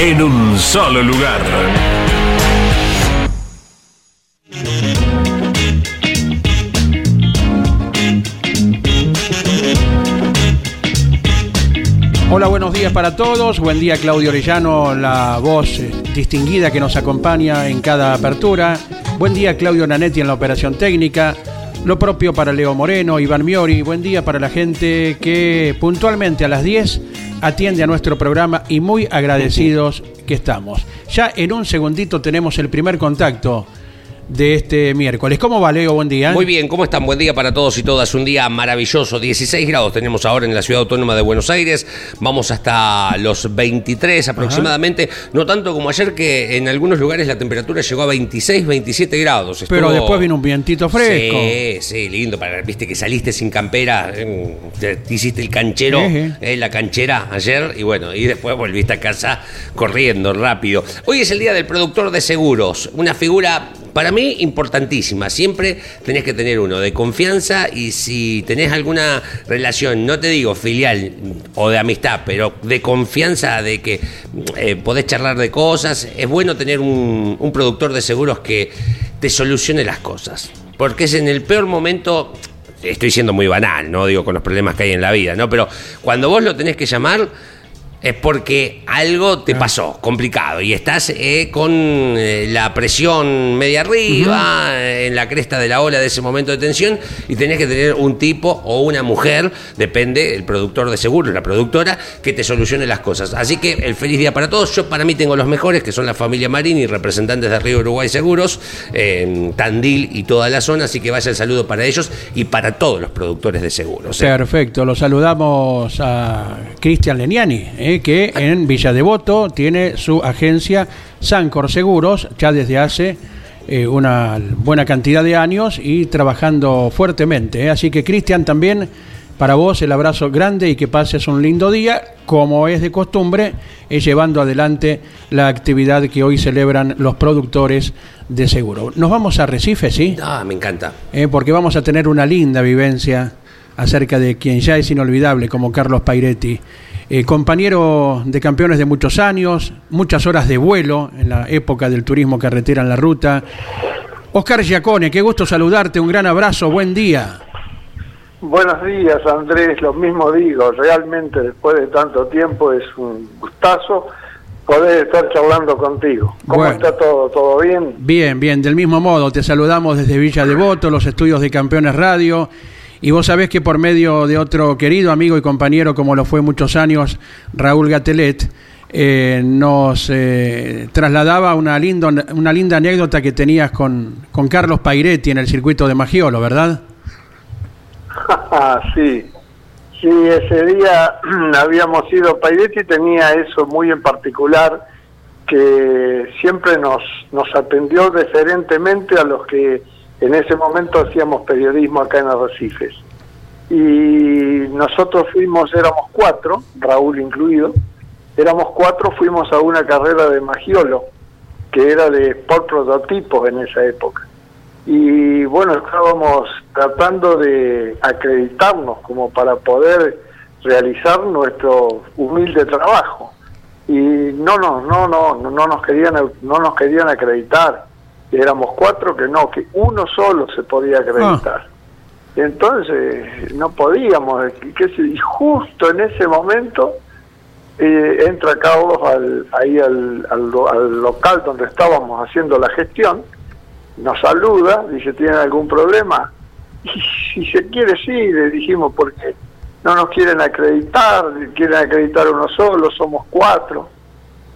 en un solo lugar. Hola, buenos días para todos. Buen día Claudio Orellano, la voz eh, distinguida que nos acompaña en cada apertura. Buen día Claudio Nanetti en la operación técnica. Lo propio para Leo Moreno, Iván Miori. Buen día para la gente que puntualmente a las 10 atiende a nuestro programa y muy agradecidos que estamos. Ya en un segundito tenemos el primer contacto de este miércoles. ¿Cómo va, Leo? Buen día. Muy bien, ¿cómo están? Buen día para todos y todas. Un día maravilloso. 16 grados tenemos ahora en la ciudad autónoma de Buenos Aires. Vamos hasta los 23 aproximadamente. No tanto como ayer, que en algunos lugares la temperatura llegó a 26, 27 grados. Pero después vino un vientito fresco. Sí, sí, lindo. Para, viste que saliste sin campera, te, hiciste el canchero, eh, la canchera ayer, y bueno, y después volviste a casa corriendo rápido. Hoy es el día del productor de seguros. Una figura para mí, importantísima. Siempre tenés que tener uno de confianza y si tenés alguna relación, no te digo filial o de amistad, pero de confianza, de que eh, podés charlar de cosas, es bueno tener un, un productor de seguros que te solucione las cosas. Porque es en el peor momento, estoy siendo muy banal, ¿no? Digo, con los problemas que hay en la vida, ¿no? Pero cuando vos lo tenés que llamar es porque algo te pasó complicado y estás eh, con eh, la presión media arriba, en la cresta de la ola de ese momento de tensión y tenés que tener un tipo o una mujer, depende, el productor de seguro, la productora, que te solucione las cosas. Así que el feliz día para todos. Yo para mí tengo los mejores, que son la familia Marini, representantes de Río Uruguay Seguros, en Tandil y toda la zona, así que vaya el saludo para ellos y para todos los productores de seguros. ¿eh? Perfecto, los saludamos a Cristian Leniani que en Villa Devoto tiene su agencia Sancor Seguros, ya desde hace eh, una buena cantidad de años y trabajando fuertemente. ¿eh? Así que Cristian también, para vos el abrazo grande y que pases un lindo día, como es de costumbre, es llevando adelante la actividad que hoy celebran los productores de seguro. Nos vamos a Recife, ¿sí? Ah, me encanta. Eh, porque vamos a tener una linda vivencia acerca de quien ya es inolvidable como Carlos Pairetti. Eh, compañero de campeones de muchos años, muchas horas de vuelo en la época del turismo carretera en la ruta. Oscar Giacone, qué gusto saludarte, un gran abrazo, buen día. Buenos días, Andrés, lo mismo digo, realmente después de tanto tiempo es un gustazo poder estar charlando contigo. ¿Cómo está todo? ¿Todo bien? Bien, bien, del mismo modo, te saludamos desde Villa Devoto, los estudios de Campeones Radio y vos sabés que por medio de otro querido amigo y compañero, como lo fue muchos años, Raúl Gatelet, eh, nos eh, trasladaba una, lindo, una linda anécdota que tenías con, con Carlos Pairetti en el circuito de Magiolo, ¿verdad? sí, sí, ese día habíamos ido, Pairetti tenía eso muy en particular, que siempre nos, nos atendió deferentemente a los que en ese momento hacíamos periodismo acá en Arrecifes. Y nosotros fuimos, éramos cuatro, Raúl incluido, éramos cuatro, fuimos a una carrera de Magiolo, que era de por prototipos en esa época. Y bueno, estábamos tratando de acreditarnos como para poder realizar nuestro humilde trabajo. Y no, no, no, no, no nos querían, no nos querían acreditar éramos cuatro que no, que uno solo se podía acreditar. Ah. Entonces no podíamos, y justo en ese momento eh, entra Carlos al, ahí al, al, local donde estábamos haciendo la gestión nos saluda, dice, ¿tienen algún problema? Y si se quiere, sí, le dijimos, porque no nos quieren acreditar, quieren acreditar uno solo, somos cuatro.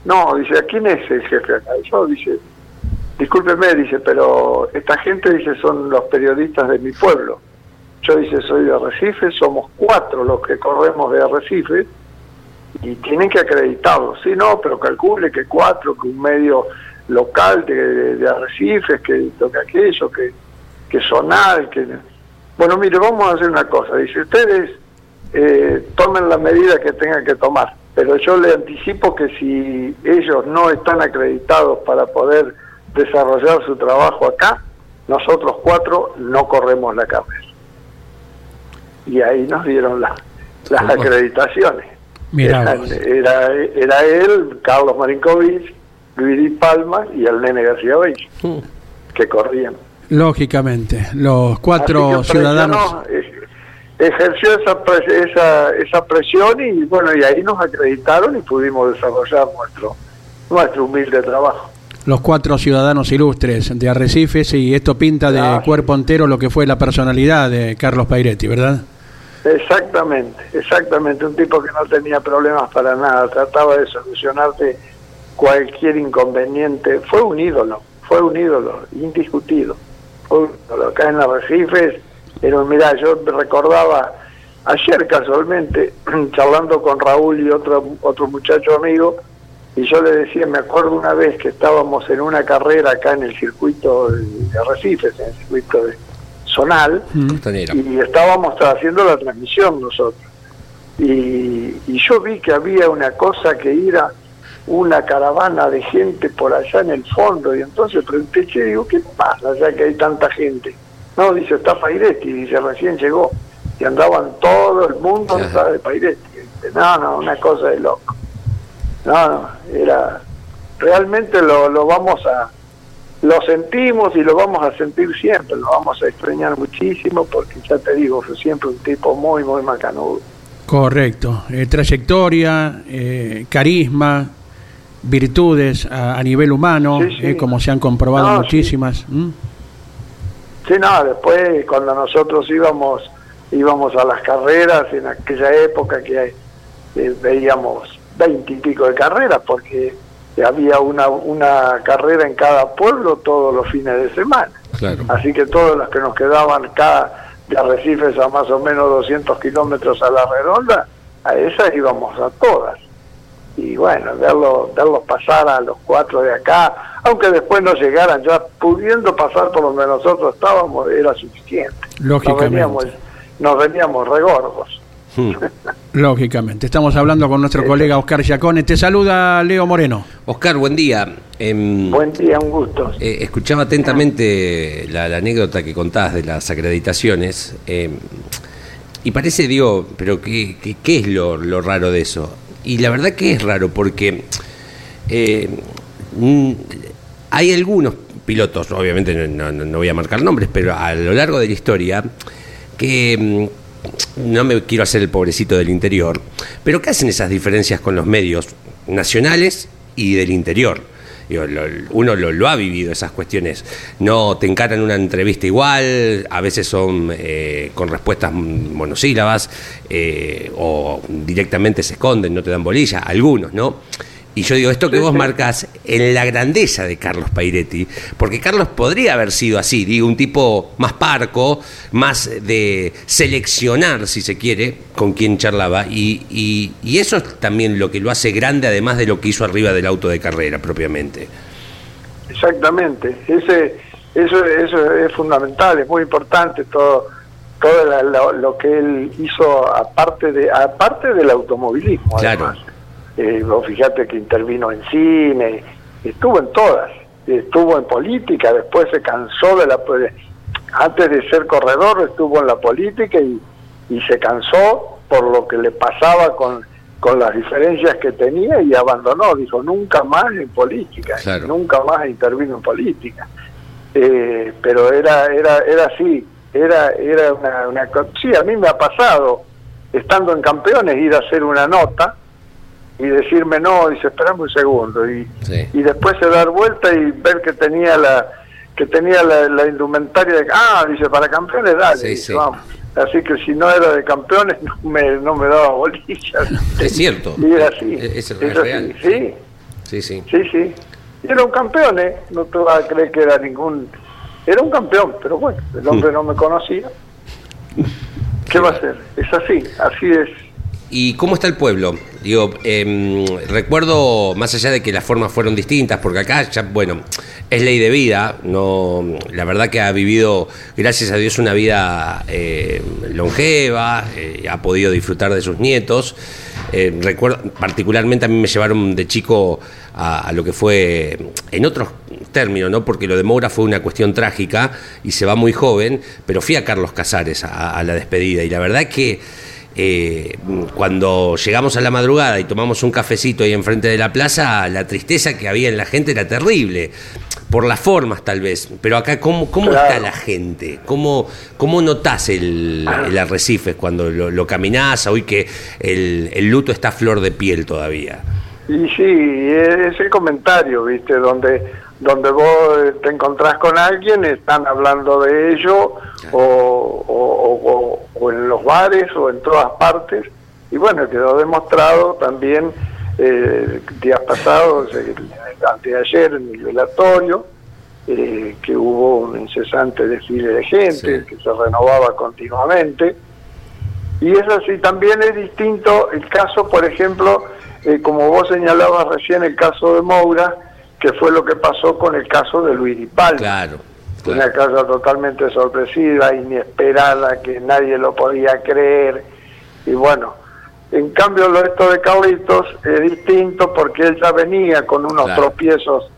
No, dice, ¿quién es el jefe acá? Yo, dice, discúlpeme, dice, pero esta gente, dice, son los periodistas de mi pueblo. Yo, dice, soy de Arrecife, somos cuatro los que corremos de Arrecife y tienen que acreditarlo. Sí, no, pero calcule que cuatro, que un medio local de, de Arrecifes, que toque aquello, que, que Sonal, que... Bueno, mire, vamos a hacer una cosa. Dice, ustedes eh, tomen la medida que tengan que tomar, pero yo le anticipo que si ellos no están acreditados para poder desarrollar su trabajo acá, nosotros cuatro no corremos la carrera. Y ahí nos dieron las acreditaciones. Era, era, era, él, Carlos Marinkovic, Luis Palma y el nene García Beis, hmm. que corrían. Lógicamente, los cuatro ciudadanos... ejerció esa, esa, esa presión y bueno, y ahí nos acreditaron y pudimos desarrollar nuestro, nuestro humilde trabajo. Los cuatro ciudadanos ilustres de Arrecifes y esto pinta de cuerpo entero lo que fue la personalidad de Carlos Pairetti, ¿verdad? Exactamente, exactamente, un tipo que no tenía problemas para nada, trataba de solucionarte cualquier inconveniente, fue un ídolo, fue un ídolo, indiscutido. Fue Acá en Arrecifes, pero mira, yo recordaba ayer casualmente, charlando con Raúl y otro, otro muchacho amigo, y yo le decía, me acuerdo una vez que estábamos en una carrera acá en el circuito de Arrecifes, en el circuito de Zonal, y estábamos haciendo la transmisión nosotros. Y, y yo vi que había una cosa que era una caravana de gente por allá en el fondo y entonces pregunté, che, digo, ¿qué pasa ya que hay tanta gente? No, dice, está Pairetti, dice, recién llegó y andaban todo el mundo detrás de Pairetti. No, no, una cosa de loco. No, no, era, realmente lo, lo vamos a, lo sentimos y lo vamos a sentir siempre, lo vamos a extrañar muchísimo porque ya te digo, fue siempre un tipo muy, muy macanudo. Correcto, eh, trayectoria, eh, carisma, virtudes a, nivel humano, eh, como se han comprobado muchísimas. Sí. no, después cuando nosotros íbamos íbamos a las carreras en aquella época que eh, veíamos veinte y pico de carreras porque había una, una carrera en cada pueblo todos los fines de semana. Así que todos los que nos quedaban acá de Arrecifes a más o menos 200 kilómetros a la redonda, a esas íbamos a todas y bueno, verlo, verlos pasar a los cuatro de acá, aunque después no llegaran, ya pudiendo pasar por donde nosotros estábamos, era suficiente. Lógicamente. Nos veníamos, regordos. Hmm. Lógicamente. Estamos hablando con nuestro colega Oscar Giacone. Te saluda Leo Moreno. Oscar, buen día. Em, buen día, un gusto. Eh, escuchaba atentamente la, anécdota que contabas de las acreditaciones. Em, y parece, digo, pero ¿qué, qué, es lo, lo raro de eso? Y la verdad que es raro porque eh, mm, hay algunos pilotos, obviamente no, voy a marcar nombres, pero a lo largo de la historia, que no me quiero hacer el pobrecito del interior, pero que hacen esas diferencias con los medios nacionales y del interior uno lo, ha vivido, esas cuestiones. No te encaran una entrevista igual, a veces son eh, con respuestas monosílabas eh, o directamente se esconden, no te dan bolilla, algunos, ¿no? Y yo digo, esto que vos marcas en la grandeza de Carlos Pairetti, porque Carlos podría haber sido así, digo, un tipo más parco, más de seleccionar, si se quiere, con quien charlaba, y, y, eso es también lo que lo hace grande, además de lo que hizo arriba del auto de carrera propiamente. Exactamente, Ese, eso, eso es fundamental, es muy importante todo todo lo, que él hizo aparte de aparte del automovilismo. Claro. Además eh, vos fíjate que intervino en cine, estuvo en todas, estuvo en política, después se cansó de la... Antes de ser corredor estuvo en la política y, y se cansó por lo que le pasaba con, con las diferencias que tenía y abandonó, dijo, nunca más en política, nunca más intervino en política. Eh, pero era era era así, era era una, una... Sí, a mí me ha pasado, estando en campeones, ir a hacer una nota, y decirme no, dice, esperame un segundo, y, y después se dar vuelta y ver que tenía la, que tenía la, indumentaria de... Ah, dice, para campeones, dale. vamos. Así que si no era de campeones, no me, no me daba bolillas. Es cierto. Y era así. Es, real. Sí. Sí, sí. Sí, sí. Y era un campeón, ¿eh? No te vas a creer que era ningún... Era un campeón, pero bueno, el hombre no me conocía. ¿Qué va a hacer? Es así, así es ¿Y cómo está el pueblo? Digo, em, recuerdo, más allá de que las formas fueron distintas, porque acá ya, bueno, es ley de vida, no, la verdad que ha vivido, gracias a Dios, una vida eh, longeva, eh, ha podido disfrutar de sus nietos. Eh, recuerdo, particularmente a mí me llevaron de chico a, lo que fue, en otros términos, ¿no? porque lo de Moura fue una cuestión trágica y se va muy joven, pero fui a Carlos Casares a, a la despedida y la verdad que eh, cuando llegamos a la madrugada y tomamos un cafecito ahí enfrente de la plaza, la tristeza que había en la gente era terrible, por las formas tal vez, pero acá ¿cómo, cómo está la gente? ¿Cómo, cómo notás el, el arrecife cuando lo, lo caminás, hoy que el, el luto está a flor de piel todavía? Y sí, ese comentario, viste, donde donde vos eh, te encontrás con alguien, están hablando de ello, o, en los bares, o en todas partes. Y bueno, quedó demostrado también eh, días pasados, antes de ayer, en el velatorio, eh, que hubo un incesante desfile de gente, que se renovaba continuamente. Y es así, también es distinto el caso, por ejemplo, como vos señalabas recién, el caso de Moura, que fue lo que pasó con el caso de Luis Di Claro, Una casa totalmente sorpresiva, inesperada, que nadie lo podía creer. Y bueno, en cambio lo esto de Carlitos es distinto porque él ya venía con unos tropiezos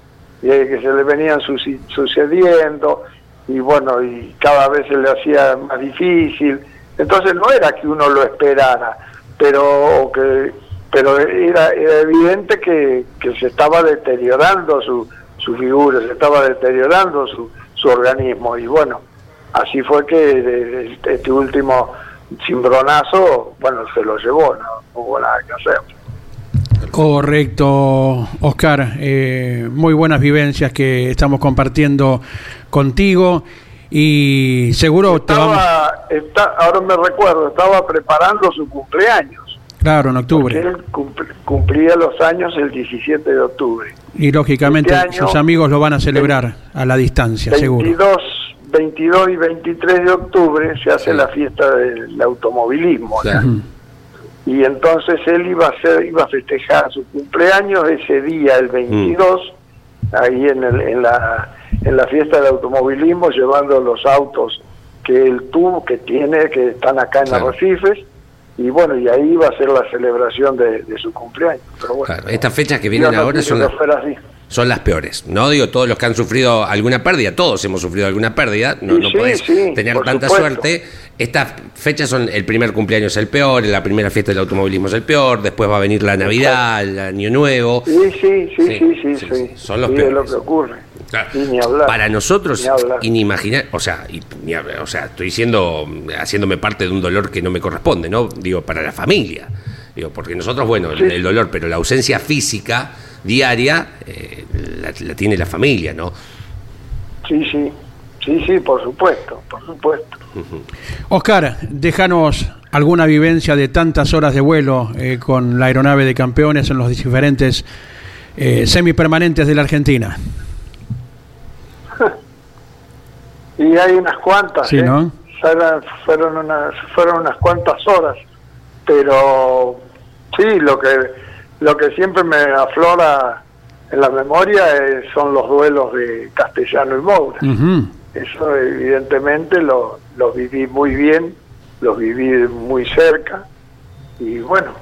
eh, que se le venían sucediendo y bueno, y cada vez se le hacía más difícil. Entonces no era que uno lo esperara, pero que pero era, evidente que, se estaba deteriorando su, su figura, se estaba deteriorando su, su organismo y bueno, así fue que este último cimbronazo, bueno, se lo llevó, no, hubo nada que hacer. Correcto, Oscar. Eh, muy buenas vivencias que estamos compartiendo contigo y seguro estaba, ahora me recuerdo, estaba preparando su cumpleaños. Claro, en octubre. él cumplía los años el 17 de octubre. Y lógicamente este sus amigos lo van a celebrar a la distancia, 22, seguro. 22 y 23 de octubre se hace la fiesta del automovilismo. Y entonces él iba a, hacer, iba a festejar su cumpleaños ese día, el 22, mm. ahí en, el, en, la, en la fiesta del automovilismo, llevando los autos que él tuvo, que tiene, que están acá en Arrecifes y bueno, y ahí va a ser la celebración de, su cumpleaños. Pero bueno, estas fechas que vienen ahora son las, son las peores. No digo todos los que han sufrido alguna pérdida, todos hemos sufrido alguna pérdida, no, no podés tener tanta suerte. Estas fechas son el primer cumpleaños el peor, la primera fiesta del automovilismo es el peor, después va a venir la Navidad, el Año Nuevo. Sí, sí, sí, sí, sí, son los peores. Es lo que ocurre. Para nosotros, inimaginar, o sea, o sea, estoy siendo, haciéndome parte de un dolor que no me corresponde, ¿no? Digo, para la familia. Digo, porque nosotros, bueno, el, dolor, pero la ausencia física diaria eh, la, tiene la familia, ¿no? Sí, sí, sí, sí, por supuesto, por supuesto. Oscar, déjanos alguna vivencia de tantas horas de vuelo eh, con la aeronave de campeones en los diferentes eh, semipermanentes de la Argentina. Y hay unas cuantas, sí, ¿no? fueron, unas, fueron unas cuantas horas, pero sí, lo que, lo que siempre me aflora en la memoria son los duelos de Castellano y Moura. Eso evidentemente lo, lo viví muy bien, los viví muy cerca y bueno,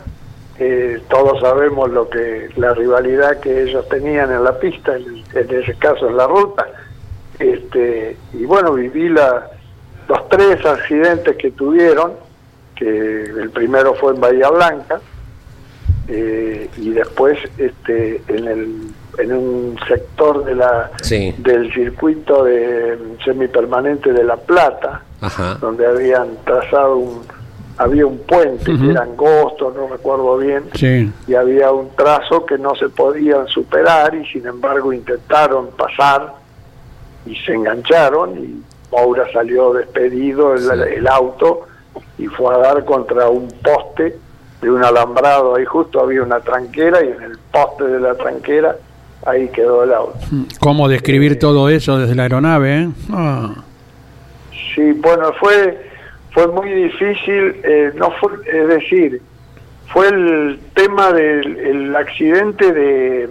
eh, todos sabemos lo que la rivalidad que ellos tenían en la pista, en, en ese caso en la ruta este, y bueno, viví la, los tres accidentes que tuvieron, que el primero fue en Bahía Blanca, eh, y después este, en, el, en un sector de la, del circuito de semipermanente de La Plata, donde habían trazado un, había un puente que era angosto, no recuerdo bien, y había un trazo que no se podían superar y sin embargo intentaron pasar y se engancharon y Moura salió despedido el, el auto y fue a dar contra un poste de un alambrado, ahí justo había una tranquera y en el poste de la tranquera ahí quedó el auto. ¿Cómo describir Eh, todo eso desde la aeronave? eh? Ah, Sí, bueno, fue fue muy difícil, eh, no fue, es decir, fue el tema del el accidente de,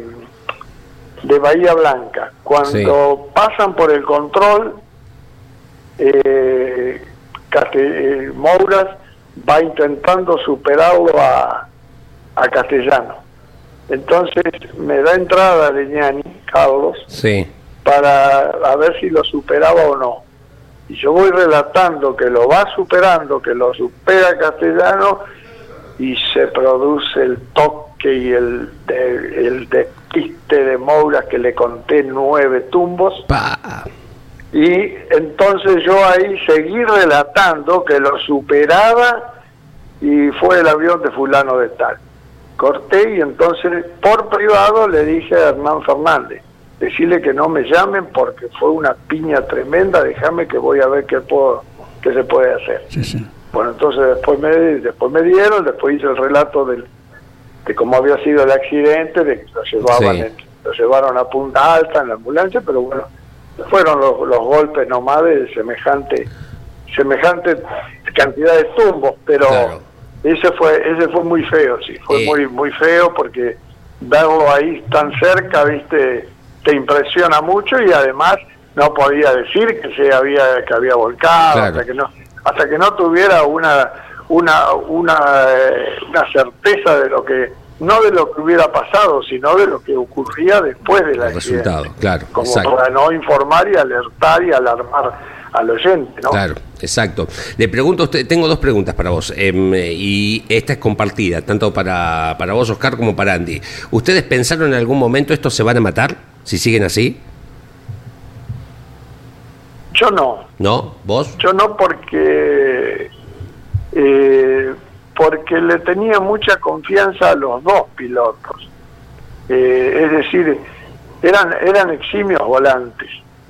de Bahía Blanca. Cuando pasan por el control, eh, Caste- eh, Mouras va intentando superarlo a, a Castellano. Entonces me da entrada Leñani, Carlos, Sí. para a ver si lo superaba o no. Y yo voy relatando que lo va superando, que lo supera Castellano y se produce el toque y el, de- el de Moura que le conté nueve tumbos. Pa. Y entonces yo ahí seguí relatando que lo superaba y fue el avión de fulano de tal. Corté y entonces por privado le dije a Hernán Fernández, decirle que no me llamen porque fue una piña tremenda, déjame que voy a ver qué puedo, qué se puede hacer. sí, sí. Bueno, entonces después me, después me dieron, después hice el relato del, de cómo había sido el accidente, de que lo llevaban, Sí. en- lo llevaron a punta alta en la ambulancia, pero bueno, fueron los, los golpes nomás de semejante, semejante cantidad de tumbos, pero Claro. ese fue, ese fue muy feo, sí, fue Eh. muy, muy feo porque verlo ahí tan cerca, viste, te impresiona mucho y además no podía decir que se había, que había volcado, Claro. hasta que no, hasta que no tuviera una una una, eh, una certeza de lo que no de lo que hubiera pasado sino de lo que ocurría después del El accidente. resultado, claro, como exacto. para no informar y alertar y alarmar al oyente no Claro, exacto. Le pregunto a usted, tengo dos preguntas para vos, em, y esta es compartida, tanto para, para vos, Oscar, como para Andy. ¿Ustedes pensaron en algún momento estos se van a matar? Si siguen así, yo no ¿no? ¿Vos? yo no porque eh, porque le tenía mucha confianza a los dos pilotos. Eh, es decir eran eran eximios volantes.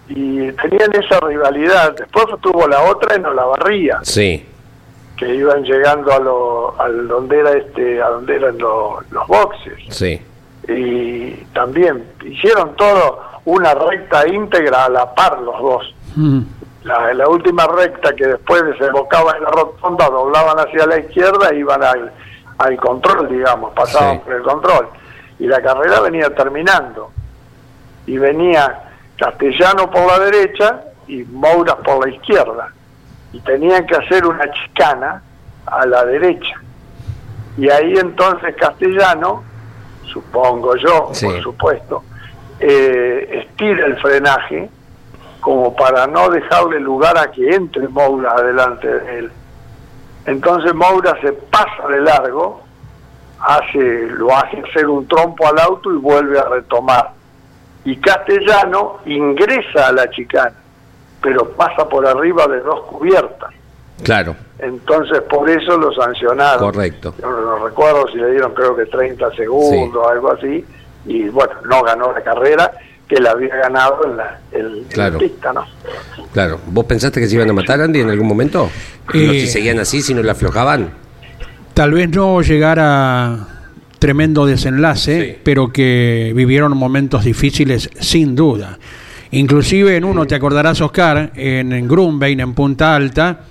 Y tenían esa rivalidad. Después tuvo la otra en Olavarría Sí, que iban llegando a lo al donde era este a donde eran lo- los boxes. Sí, y también hicieron todo una recta íntegra a la par los dos. Mm, la, la última recta que después desembocaba en la rotonda doblaban hacia la izquierda e iban al, al control digamos pasaban Sí. por el control y la carrera venía terminando y venía Castellano por la derecha y Mouras por la izquierda y tenían que hacer una chicana a la derecha y ahí entonces Castellano supongo yo Sí. por supuesto eh, estira el frenaje como para no dejarle lugar a que entre Moura adelante de él. Entonces Moura se pasa de largo, hace, lo hace hacer un trompo al auto y vuelve a retomar. Y Castellano ingresa a la chicana, pero pasa por arriba de dos cubiertas. claro, Entonces por eso lo sancionaron. correcto. Yo no, no recuerdo si le dieron creo que 30 segundos, algo así, y bueno, no ganó la carrera que la había ganado en la, en la Claro. pista, ¿no? Claro. ¿Vos pensaste que se iban a matar, Andy, en algún momento? No, Eh, si seguían así, si no la aflojaban. Tal vez no llegara tremendo desenlace, Sí. pero que vivieron momentos difíciles sin duda. Inclusive en uno, te acordarás, Oscar, en, en Grumbein, en Punta Alta,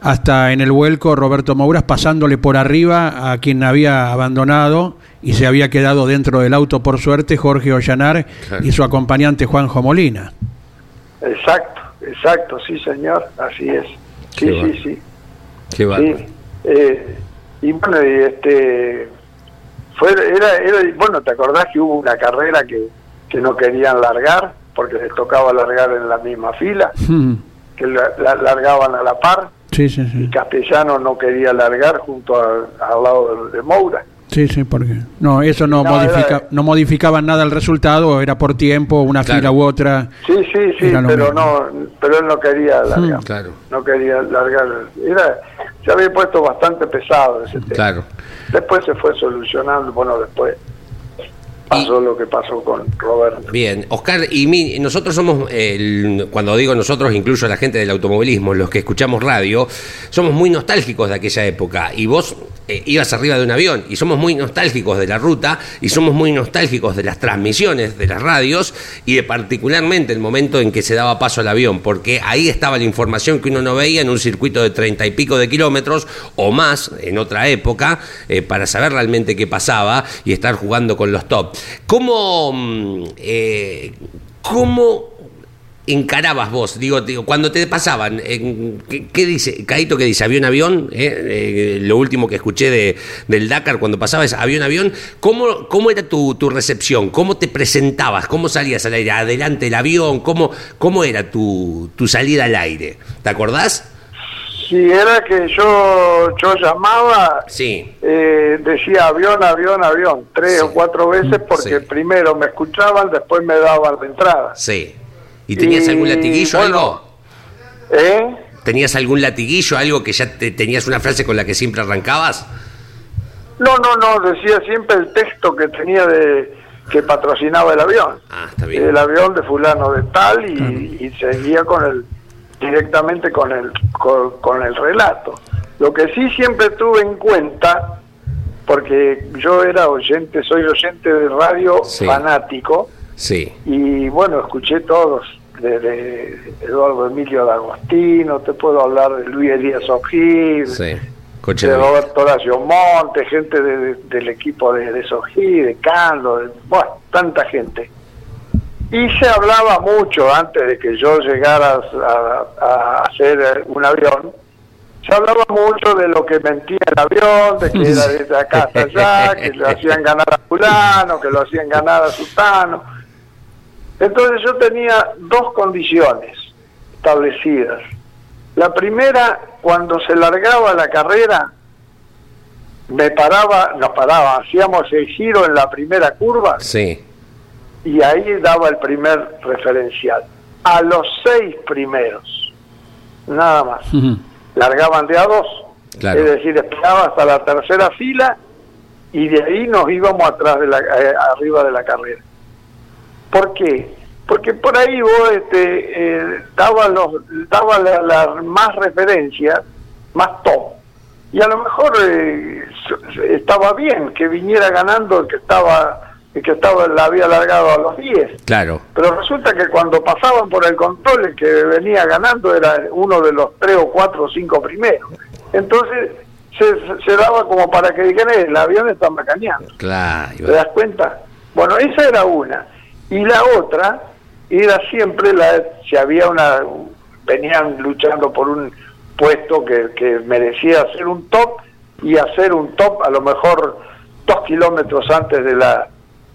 hasta en el vuelco Roberto Mouras pasándole por arriba a quien había abandonado y se había quedado dentro del auto, por suerte, Jorge Ollanar Claro. y su acompañante Juanjo Molina. Exacto, exacto, sí señor, así es. Qué Sí, bueno. sí, sí. Qué. Sí. Eh, y bueno, y este fue era, era bueno, ¿te acordás que hubo una carrera que, que no querían largar porque les tocaba largar en la misma fila, que la, la- largaban a la par Sí, sí, y sí. Castellano no quería largar junto a- al lado de, de Moura. Sí, sí, porque no, eso no, No, modifica, era- no modificaba nada el resultado, era por tiempo, una Claro. fila u otra. Sí, sí, sí, pero mismo. no, pero él no quería largar. Mm. Claro, No quería largar. Era, se había puesto bastante pesado ese tema. claro. Después se fue solucionando, bueno, después pasó lo que pasó con Roberto. Bien, Oscar, y nosotros somos, cuando digo nosotros, incluso la gente del automovilismo, los que escuchamos radio, somos muy nostálgicos de aquella época. Y vos eh, ibas arriba de un avión y somos muy nostálgicos de la ruta y somos muy nostálgicos de las transmisiones de las radios y de particularmente el momento en que se daba paso al avión, porque ahí estaba la información que uno no veía en un circuito de treinta y pico de kilómetros o más en otra época eh, para saber realmente qué pasaba y estar jugando con los top. ¿Cómo, mm, eh, cómo encarabas vos? Digo, digo cuando te pasaban, ¿qué, dice? Caito que dice, avión, avión, ¿eh? Eh, lo último que escuché de, del Dakar cuando pasaba es avión, avión. ¿Cómo, cómo era tu, tu, recepción? ¿Cómo te presentabas? ¿Cómo salías al aire? ¿Adelante el avión? ¿Cómo, cómo era tu, tu salida al aire? ¿Te acordás? Si era que yo yo llamaba, sí. Eh, decía avión, avión, avión, tres o cuatro veces porque primero me escuchaban, después me daban la entrada. Sí. ¿Y tenías algún latiguillo o algo? ¿Eh? ¿Tenías algún latiguillo, algo que ya te, tenías una frase con la que siempre arrancabas? No, no, no, decía siempre el texto que tenía de que patrocinaba el avión. Ah, está bien. El avión de fulano de tal y, seguía con el directamente con el con, el relato. Lo que sí siempre tuve en cuenta porque yo era oyente, soy oyente de radio fanático. Sí. Y bueno, escuché todos de, Eduardo Emilio D'Agostino, te puedo hablar de Luis Elías O'Higgins, de Roberto Horacio Monte, gente del equipo de, de de Cando, bueno, tanta gente. Y se hablaba mucho antes de que yo llegara a, hacer un avión, se hablaba mucho de lo que mentía el avión, de que era desde acá hasta allá, que lo hacían ganar a fulano, que lo hacían ganar a sultano entonces yo tenía dos condiciones establecidas. La primera, cuando se largaba la carrera, me paraba, nos paraba, hacíamos el giro en la primera curva. Sí. Y ahí daba el primer referencial. A los seis primeros, nada más. Largaban de a dos. Es decir, esperaba hasta la tercera fila y de ahí nos íbamos atrás de la, eh, arriba de la carrera. ¿Por qué? Porque por ahí vos este, eh, dabas los, daba la, más referencias, más top. Y a lo mejor eh, estaba bien que viniera ganando el que estaba que estaba la había alargado a los 10. Claro. Pero resulta que cuando pasaban por el control el que venía ganando era uno de los tres o cuatro o cinco primeros. Entonces se, se daba como para que dijeran, eh, el avión está macaneando. Claro. ¿Te das cuenta? Bueno, esa era una. Y la otra era siempre la si había una venían luchando por un puesto que, que merecía ser un top y hacer un top a lo mejor dos kilómetros antes de la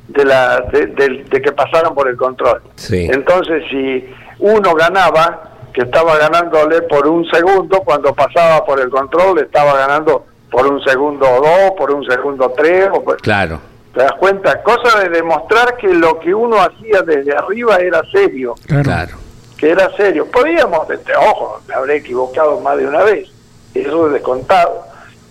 de la de, que pasaran por el control entonces si uno ganaba que estaba ganándole por un segundo cuando pasaba por el control estaba ganando por un segundo o dos por un segundo tres o pues, claro ¿Te das cuenta? Cosa de demostrar que lo que uno hacía desde arriba era serio. Claro. Que era serio. Podíamos, este, ojo, me habré equivocado más de una vez, eso es descontado.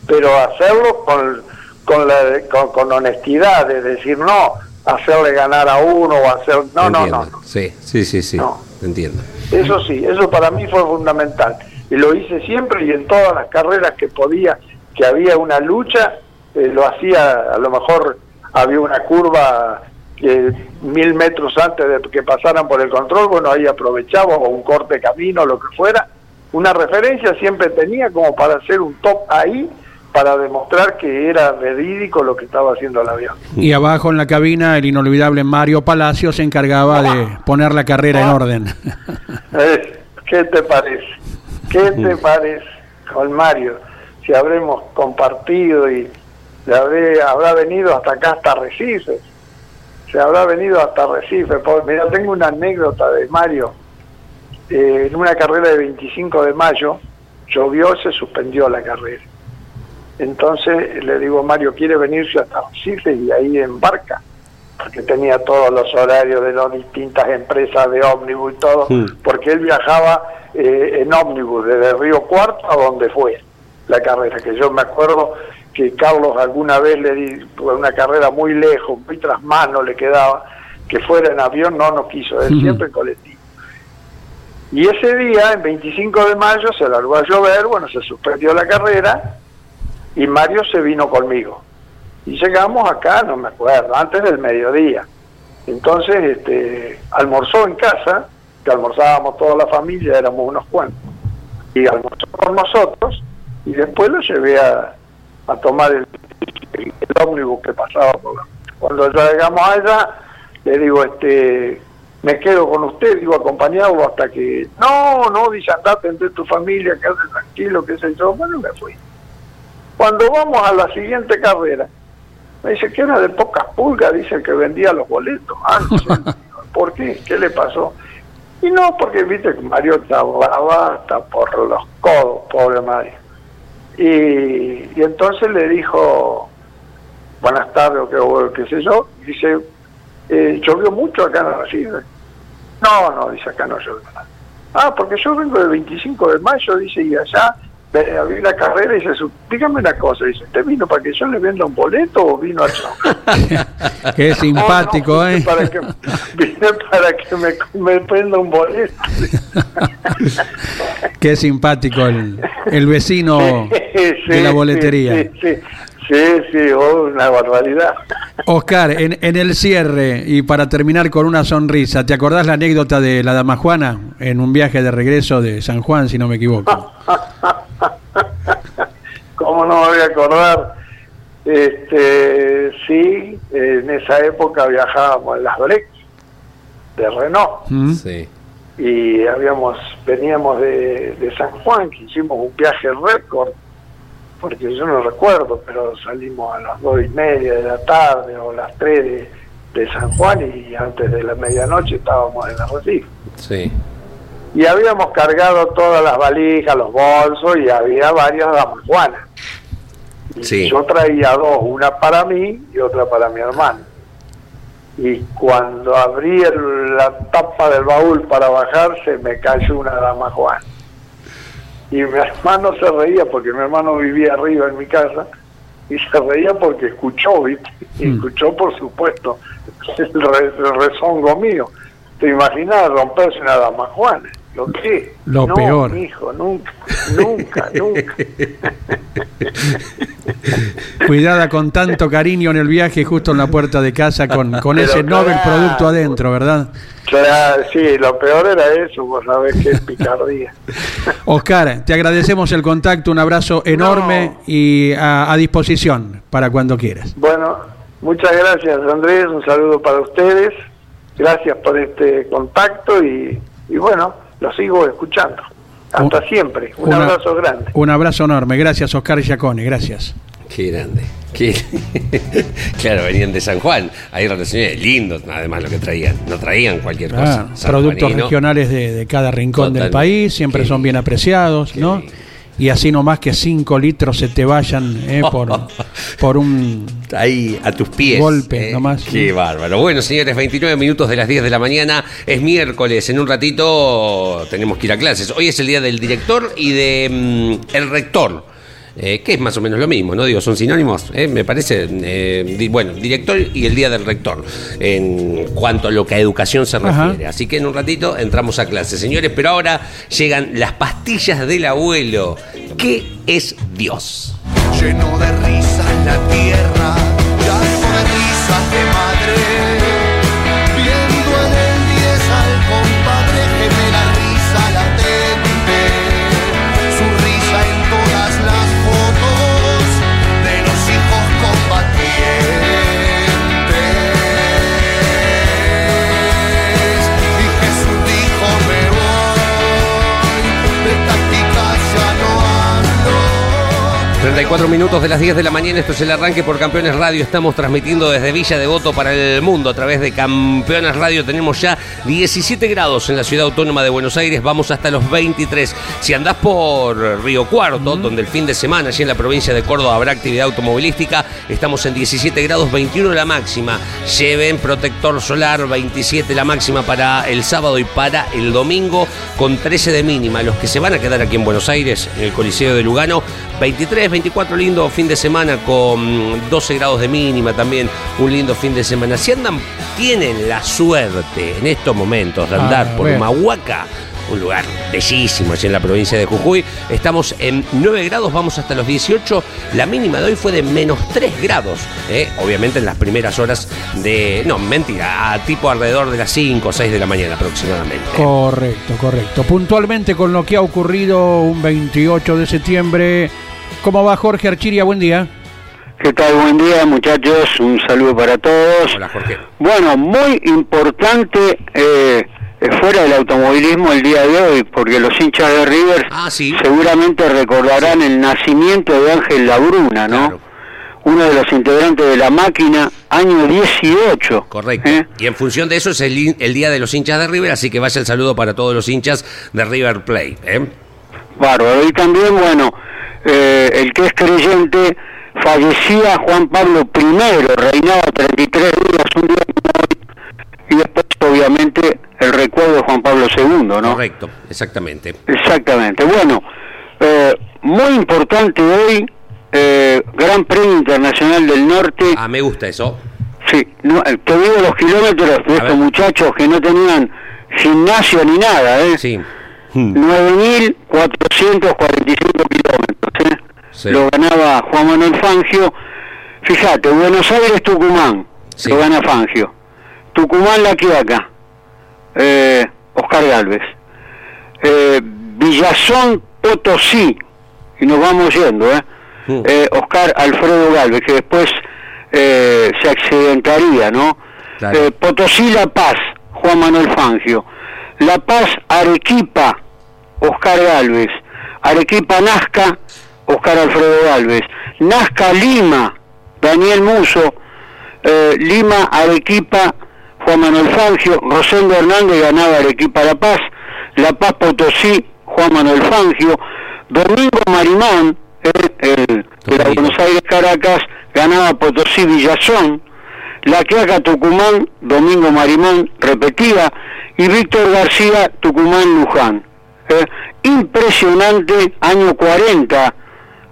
Pero hacerlo con, con, la, con, honestidad, de decir, no, hacerle ganar a uno o hacer. No, no, no, Sí, sí, sí, sí. No. Entiendo. Eso sí, eso para mí fue fundamental. Y lo hice siempre y en todas las carreras que podía, que había una lucha, eh, lo hacía a lo mejor había una curva que mil metros antes de que pasaran por el control, bueno, ahí aprovechaba o un corte camino, lo que fuera. Una referencia siempre tenía como para hacer un top ahí para demostrar que era verídico lo que estaba haciendo el avión. Y abajo en la cabina el inolvidable Mario Palacio se encargaba de poner la carrera en orden. Eh, ¿Qué te parece? ¿Qué te parece con Mario? Si habremos compartido y le habrá venido hasta acá, hasta Recife. Se habrá venido hasta Recife. mira, tengo una anécdota de Mario. Eh, en una carrera de 25 de mayo, llovió, se suspendió la carrera. Entonces le digo, Mario, ¿quiere venirse hasta Recife? Y ahí embarca, porque tenía todos los horarios de las distintas empresas de ómnibus y todo, porque él viajaba eh, en ómnibus desde Río Cuarto a donde fue la carrera, que yo me acuerdo que Carlos alguna vez le di una carrera muy lejos, muy tras mano le quedaba, que fuera en avión, no, no quiso, él siempre en colectivo. Y ese día, el 25 de mayo, se largó a llover, bueno, se suspendió la carrera y Mario se vino conmigo. Y llegamos acá, no me acuerdo, antes del mediodía. Entonces, este, almorzó en casa, que almorzábamos toda la familia, éramos unos cuantos. Y almorzó con nosotros y después lo llevé a, a tomar el, el, ómnibus que pasaba por la... Cuando llegamos allá, le digo, este, me quedo con usted, digo, acompañado hasta que, no, no, dice, andate entre tu familia, quédate tranquilo, qué sé yo, bueno, me fui. Cuando vamos a la siguiente carrera, me dice que era de pocas pulgas, dice que vendía los boletos. Ah, no sé. ¿Por qué? ¿Qué le pasó? Y no, porque viste que Mario estaba hasta por los codos, pobre Mario. Y, y entonces le dijo, buenas tardes, o qué, qué sé yo, dice, eh, llovió mucho acá en la ciudad. No, no, dice acá no llovió nada. Ah, porque yo vengo del 25 de mayo, dice, y allá abrí la carrera y dice, dígame una cosa, dice, ¿usted vino para que yo le venda un boleto o vino a chocar? Qué simpático, no, no, ¿eh? Para que, vine para que me, me venda un boleto. Qué simpático el, el vecino Sí, de la boletería. Sí, sí, sí, sí, oh, una barbaridad. Oscar, en, en el cierre y para terminar con una sonrisa, ¿te acordás la anécdota de la dama Juana en un viaje de regreso de San Juan, si no me equivoco? ¿Cómo no me voy a acordar? Este, sí, en esa época viajábamos en las Brex de Renault ¿Mm? Sí. y habíamos veníamos de, de San Juan, que hicimos un viaje récord, porque yo no recuerdo, pero salimos a las dos y media de la tarde o las tres de, de San Juan y antes de la medianoche estábamos en la Recife. Sí. Y habíamos cargado todas las valijas, los bolsos y había varias damas Juanas. Y Sí. Yo traía dos, una para mí y otra para mi hermano. Y cuando abrí el- la tapa del baúl para bajar, se me cayó una dama Juana. Y mi hermano se reía porque mi hermano vivía arriba en mi casa y se reía porque escuchó, ¿viste? Y Mm. escuchó, por supuesto, el, re- el rezongo mío. ¿Te imaginas romperse una dama Juana? ¿Lo qué? Lo no, peor. hijo, nunca, nunca, nunca. Cuidada con tanto cariño en el viaje, justo en la puerta de casa, con, con Pero ese Nobel claro. producto adentro, ¿verdad? Claro, sí, lo peor era eso, vos sabés que es picardía. Oscar, te agradecemos el contacto, un abrazo enorme No. y a, a disposición para cuando quieras. Bueno, muchas gracias Andrés, un saludo para ustedes, gracias por este contacto y, y bueno, lo sigo escuchando. Hasta Un- siempre, un una- abrazo grande. Un abrazo enorme, gracias Oscar Giacone, gracias. Qué grande. Qué- claro, venían de San Juan. Ahí relacioné, lindo, además lo que traían. No traían cualquier cosa. Ah, productos sanjuanino. regionales de, de cada rincón del país, siempre Qué son bien apreciados, Qué ¿no? Y así nomás que 5 litros se te vayan eh, por, por un... Ahí a tus pies. Golpe, eh. nomás. Qué bárbaro. Bueno, señores, 29 minutos de las 10 de la mañana. Es miércoles. En un ratito tenemos que ir a clases. Hoy es el día del director y de mm, el rector. Eh, que es más o menos lo mismo, ¿no? Digo, son sinónimos, eh, me parece. eh, di- bueno, director y el día del rector, en cuanto a lo que a educación se Ajá. refiere. Así que en un ratito entramos a clase, señores, pero ahora llegan las pastillas del abuelo. ¿Qué es Dios? lleno de risas la tierra, 34 minutos de las 10 de la mañana, esto es el arranque por Campeones Radio. Estamos transmitiendo desde Villa Devoto para el mundo a través de Campeones Radio. Tenemos ya 17 grados en la ciudad autónoma de Buenos Aires, vamos hasta los 23. Si andás por Río Cuarto, donde el fin de semana, allí en la provincia de Córdoba, habrá actividad automovilística, estamos en 17 grados, 21 la máxima. Lleven protector solar, 27 la máxima para el sábado y para el domingo, con 13 de mínima. Los que se van a quedar aquí en Buenos Aires, en el Coliseo de Lugano, 23, 24, lindo fin de semana con 12 grados de mínima también, un lindo fin de semana. Si andan, tienen la suerte en estos momentos de andar Ah, por bueno. Humahuaca, un lugar bellísimo allí en la provincia de Jujuy. Estamos en 9 grados, vamos hasta los 18. La mínima de hoy fue de menos 3 grados. ¿eh? Obviamente en las primeras horas de. No, mentira, a tipo alrededor de las 5 o 6 de la mañana aproximadamente. Correcto, correcto. Puntualmente con lo que ha ocurrido un 28 de septiembre. ¿Cómo va Jorge Archiria? Buen día. ¿Qué tal? Buen día, muchachos. Un saludo para todos. Hola Jorge. Bueno, muy importante eh, fuera del automovilismo el día de hoy, porque los hinchas de River Ah, sí. seguramente recordarán el nacimiento de Ángel Labruna, ¿no? Claro. Uno de los integrantes de la máquina, año 18. Correcto. ¿eh? Y en función de eso es el, el día de los hinchas de River, así que vaya el saludo para todos los hinchas de River Plate. ¿eh? Bárbaro. Y también, bueno, eh, el que es creyente, fallecía Juan Pablo I, reinaba 33 días, un día y después, obviamente, el recuerdo de Juan Pablo II, ¿no? Correcto, exactamente. Exactamente. Bueno, eh, muy importante hoy, eh, Gran Premio Internacional del Norte. Ah, me gusta eso. Sí, no, te digo los kilómetros de A estos ver. muchachos que no tenían gimnasio ni nada, ¿eh? Sí. Hmm. 9.445 kilómetros. Sí. Lo ganaba Juan Manuel Fangio. Fíjate, Buenos Aires, Tucumán, Sí. lo gana Fangio. Tucumán, La Quiaca, eh, Oscar Galvez. Eh, Villazón, Potosí, y nos vamos yendo, ¿eh? Mm. Eh, Oscar Alfredo Galvez, que después eh, se accidentaría, ¿no? Claro. Eh, Potosí, La Paz, Juan Manuel Fangio. La Paz, Arequipa, Oscar Galvez. Arequipa, Nazca, Oscar Alfredo Galvez. Nazca, Lima, Daniel Muso. Eh, Lima, Arequipa, Juan Manuel Fangio. Rosendo Hernández ganaba Arequipa, La Paz. La Paz, Potosí, Juan Manuel Fangio. Domingo Marimón, eh, el de la. Buenos Aires, Caracas, ganaba Potosí, Villazón. La Quiaca Tucumán, Domingo Marimón repetía, y Víctor García Tucumán Luján. Eh, impresionante, año 40,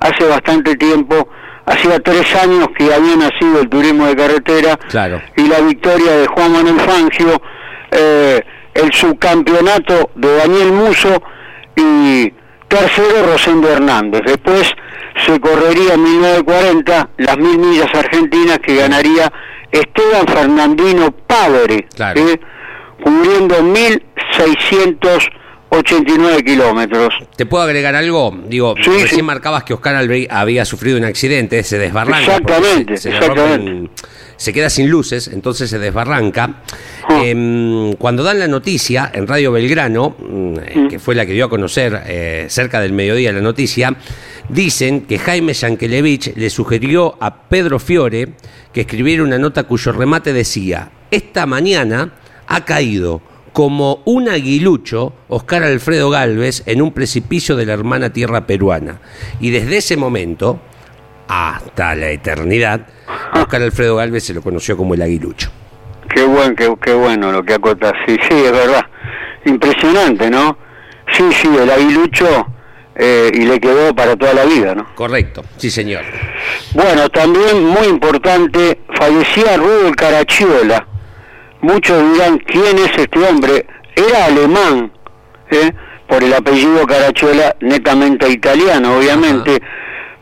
hace bastante tiempo, hacía tres años que había nacido el turismo de carretera Claro. y la victoria de Juan Manuel Fangio, eh, el subcampeonato de Daniel Muso y tercero Rosendo Hernández. Después se correría en 1940 las mil millas argentinas que ganaría Esteban Fernandino Padre, Claro. ¿eh? cubriendo 1689 kilómetros. ¿Te puedo agregar algo? Digo, Sí, recién sí. marcabas que Oscar Albe- había sufrido un accidente, se desbarranca. Exactamente, se, se exactamente. se queda sin luces, entonces se desbarranca. Ah. Em, cuando dan la noticia en Radio Belgrano, mm, eh, que fue la que dio a conocer eh, cerca del mediodía la noticia, dicen que Jaime Yankelevich le sugirió a Pedro Fiore que escribiera una nota cuyo remate decía, esta mañana ha caído como un aguilucho Oscar Alfredo Galvez en un precipicio de la hermana tierra peruana. Y desde ese momento, hasta la eternidad, Oscar Alfredo Galvez se lo conoció como el aguilucho. Qué buen, qué, qué bueno lo que acotas. Sí, sí, es verdad. Impresionante, ¿no? Sí, sí, el aguilucho eh, y le quedó para toda la vida, ¿no? Correcto, sí señor. Bueno, también muy importante, fallecía Rudolf Caracciolo. Muchos dirán, ¿quién es este hombre? Era alemán, ¿eh? por el apellido Caracciolo, netamente italiano, obviamente.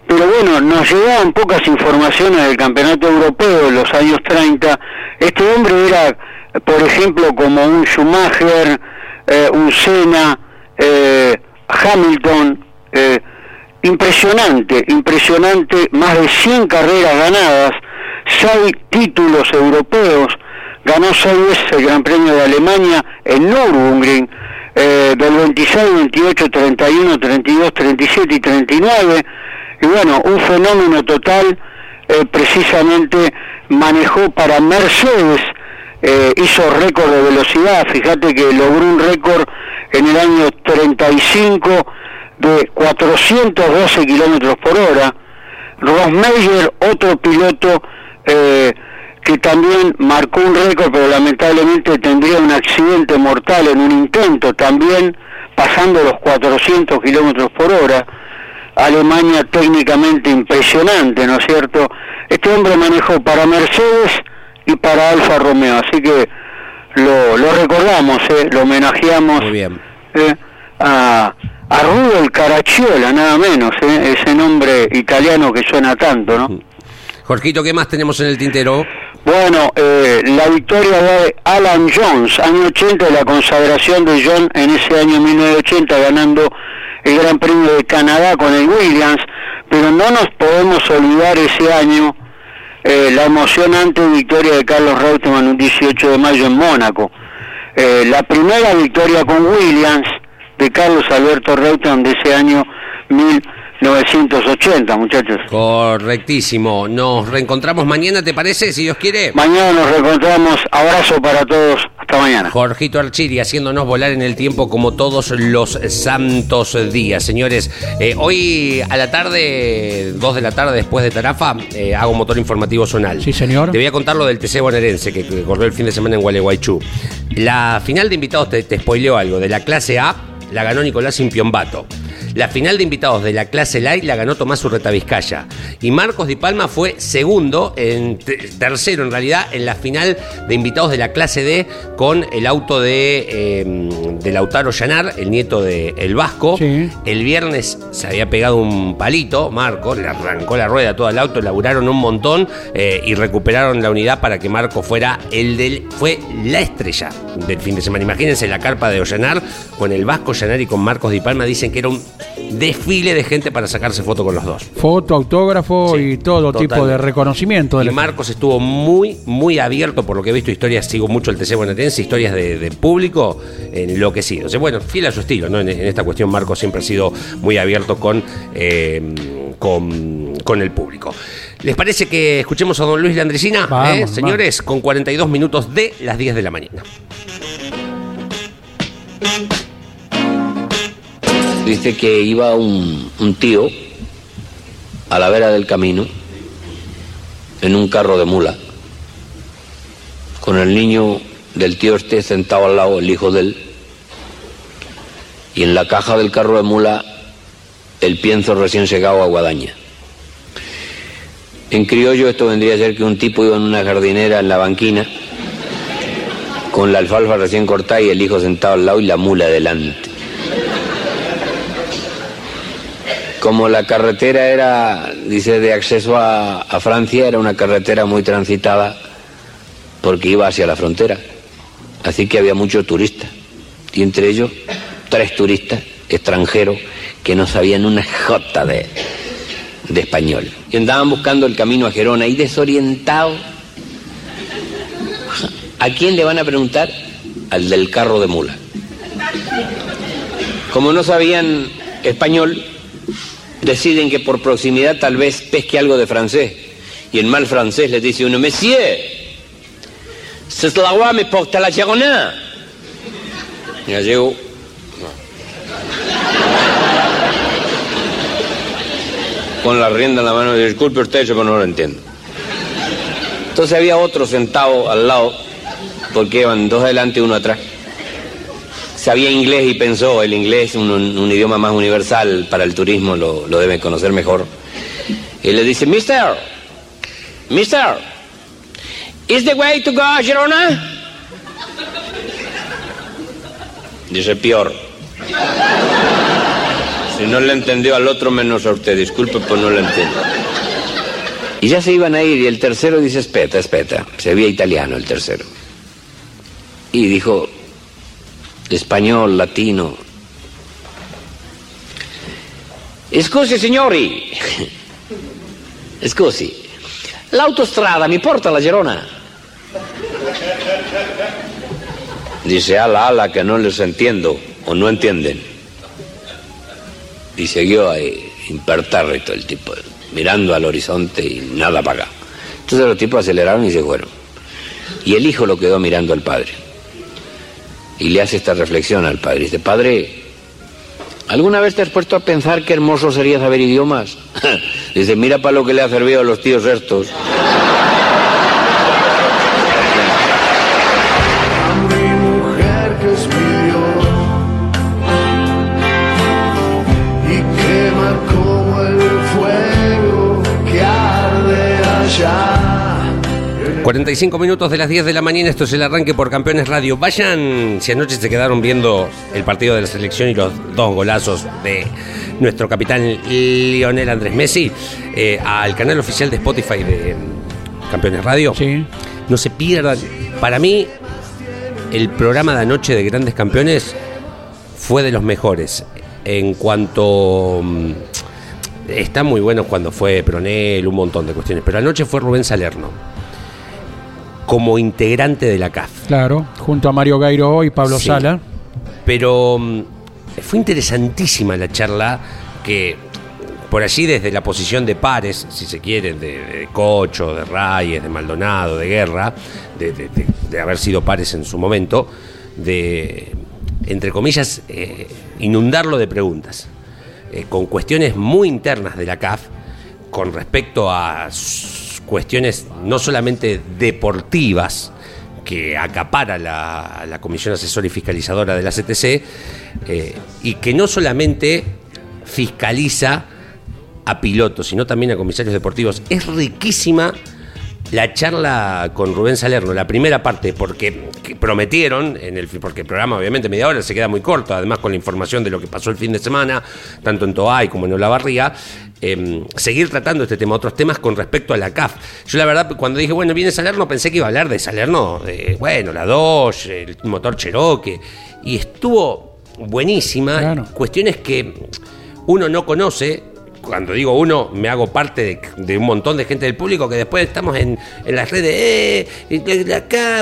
Pero bueno, nos llegaban pocas informaciones del campeonato europeo de los años 30. Este hombre era, por ejemplo, como un Schumacher, eh, un Senna, eh, Hamilton, eh, impresionante, impresionante, más de 100 carreras ganadas, 6 títulos europeos, ganó 6 veces el Gran Premio de Alemania en Nürburgring, eh, del 26, 28, 31, 32, 37 y 39, y bueno, un fenómeno total, eh, precisamente manejó para Mercedes, eh, hizo récord de velocidad, fíjate que logró un récord en el año 35 de 412 kilómetros por hora. Ross Meyer, otro piloto eh, que también marcó un récord, pero lamentablemente tendría un accidente mortal en un intento, también pasando los 400 kilómetros por hora. Alemania técnicamente impresionante, ¿no es cierto? Este hombre manejó para Mercedes y para Alfa Romeo, así que lo, lo recordamos, ¿eh? lo homenajeamos Muy bien. ¿eh? a, a Rudolf Caracciola, nada menos, ¿eh? ese nombre italiano que suena tanto, ¿no? Jorgito, ¿qué más tenemos en el tintero? Bueno, eh, la victoria de Alan Jones, año 80, la consagración de John en ese año 1980, ganando el Gran Premio de Canadá con el Williams, pero no nos podemos olvidar ese año eh, la emocionante victoria de Carlos Reutemann un 18 de mayo en Mónaco. Eh, la primera victoria con Williams de Carlos Alberto Reutemann de ese año 1980, muchachos. Correctísimo. Nos reencontramos mañana, ¿te parece? Si Dios quiere. Mañana nos reencontramos. Abrazo para todos. Hasta mañana. Jorgito Archiri haciéndonos volar en el tiempo como todos los santos días. Señores, eh, hoy a la tarde, 2 de la tarde después de Tarafa, eh, hago motor informativo zonal. Sí, señor. Te voy a contar lo del TC bonaerense que, que corrió el fin de semana en Gualeguaychú. La final de invitados, te, te spoileo algo, de la clase A la ganó Nicolás Impiombato. La final de invitados de la clase Light la ganó Tomás Urreta Vizcaya. Y Marcos Di Palma fue segundo, en te- tercero en realidad, en la final de invitados de la clase D con el auto de, eh, de Lautaro Llanar, el nieto de El Vasco. Sí. El viernes se había pegado un palito, Marcos, le arrancó la rueda a todo el auto, laburaron un montón eh, y recuperaron la unidad para que Marco fuera el del. fue la estrella del fin de semana. Imagínense la carpa de Ollanar con el Vasco Llanar y con Marcos Di Palma. Dicen que era un desfile de gente para sacarse foto con los dos. Foto, autógrafo Sí, y todo tipo de reconocimiento. Y Marcos estuvo muy, muy abierto, por lo que he visto historias, sigo mucho el TC Bonaerense, historias de, de público enloquecidos. Eh, Bueno, fiel a su estilo, ¿no? En, en esta cuestión Marcos siempre ha sido muy abierto con, eh, con, con el público. ¿Les parece que escuchemos a don Luis Landricina? Vamos, eh, señores, con 42 minutos de las 10 de la mañana. Dice que iba un, tío a la vera del camino en un carro de mula, con el niño del tío este sentado al lado, el hijo de él, y en la caja del carro de mula el pienso recién segado a guadaña. En criollo esto vendría a ser que un tipo iba en una jardinera en la banquina, con la alfalfa recién cortada y el hijo sentado al lado y la mula delante. Como la carretera era, dice, de acceso a, Francia, era una carretera muy transitada porque iba hacia la frontera. Así que había muchos turistas. Y entre ellos, tres turistas extranjeros que no sabían una jota de, de español. Y andaban buscando el camino a Gerona y desorientados. ¿A quién le van a preguntar? Al del carro de mula. Como no sabían español, deciden que por proximidad tal vez pesque algo de francés. Y en mal francés les dice uno, Monsieur, c'est la voie me porte la Girona. Y gallego, con la rienda en la mano, disculpe usted, yo no lo entiendo. Entonces había otro sentado al lado, porque iban dos adelante y uno atrás. Sabía inglés y pensó, el inglés, un, un idioma más universal para el turismo, lo, lo deben conocer mejor. Y le dice, Mister, Mister, is the way to go a Girona? Dice, peor. Si no le entendió al otro menos a usted, disculpe, pues no le entiendo. Y ya se iban a ir y el tercero dice, espeta, espeta. Se veía italiano el tercero. Y dijo, español, latino. Scusi, signori. Scusi, l'autostrada mi porta alla Gerona. Dice, ala, ala, que no les entiendo o no entienden. Y siguió ahí, impertérrito el tipo, mirando al horizonte y nada para acá. Entonces los tipos aceleraron y se fueron. Y el hijo lo quedó mirando al padre. Y le hace esta reflexión al padre. Dice, padre, ¿alguna vez te has puesto a pensar qué hermoso sería saber idiomas? Dice, mira para lo que le ha servido a los tíos estos. 45 minutos de las 10 de la mañana, esto es el arranque por Campeones Radio. Vayan, si anoche se quedaron viendo el partido de la selección y los dos golazos de nuestro capitán Lionel Andrés Messi, eh, al canal oficial de Spotify de Campeones Radio. Sí. No se pierdan. Para mí, el programa de anoche de Grandes Campeones fue de los mejores. En cuanto. mm, Está muy bueno cuando fue Pronel, un montón de cuestiones. Pero anoche fue Rubén Salerno. Como integrante de la CAF. Claro, junto a Mario Gairo y Pablo Sí. Sala. Pero mm, fue interesantísima la charla que por allí desde la posición de pares, si se quieren, de, de Cocho, de Reyes, de Maldonado, de Guerra, de, de- de- de haber sido pares en su momento, de, entre comillas, eh, inundarlo de preguntas, eh, con cuestiones muy internas de la CAF, con respecto a cuestiones no solamente deportivas, que acapara la, Comisión Asesora y Fiscalizadora de la CTC eh, y que no solamente fiscaliza a pilotos, sino también a comisarios deportivos. Es riquísima la charla con Rubén Salerno, la primera parte, porque que prometieron, en el, porque el programa obviamente media hora se queda muy corto, además con la información de lo que pasó el fin de semana, tanto en Toay como en Olavarría, eh, seguir tratando este tema, otros temas con respecto a la CAF. Yo la verdad, cuando dije, bueno, viene Salerno, pensé que iba a hablar de Salerno, bueno, la Dodge, el motor Cherokee, y estuvo buenísima, Claro. cuestiones que uno no conoce. Cuando digo uno, me hago parte de, un montón de gente del público que después estamos en, en las redes, eh,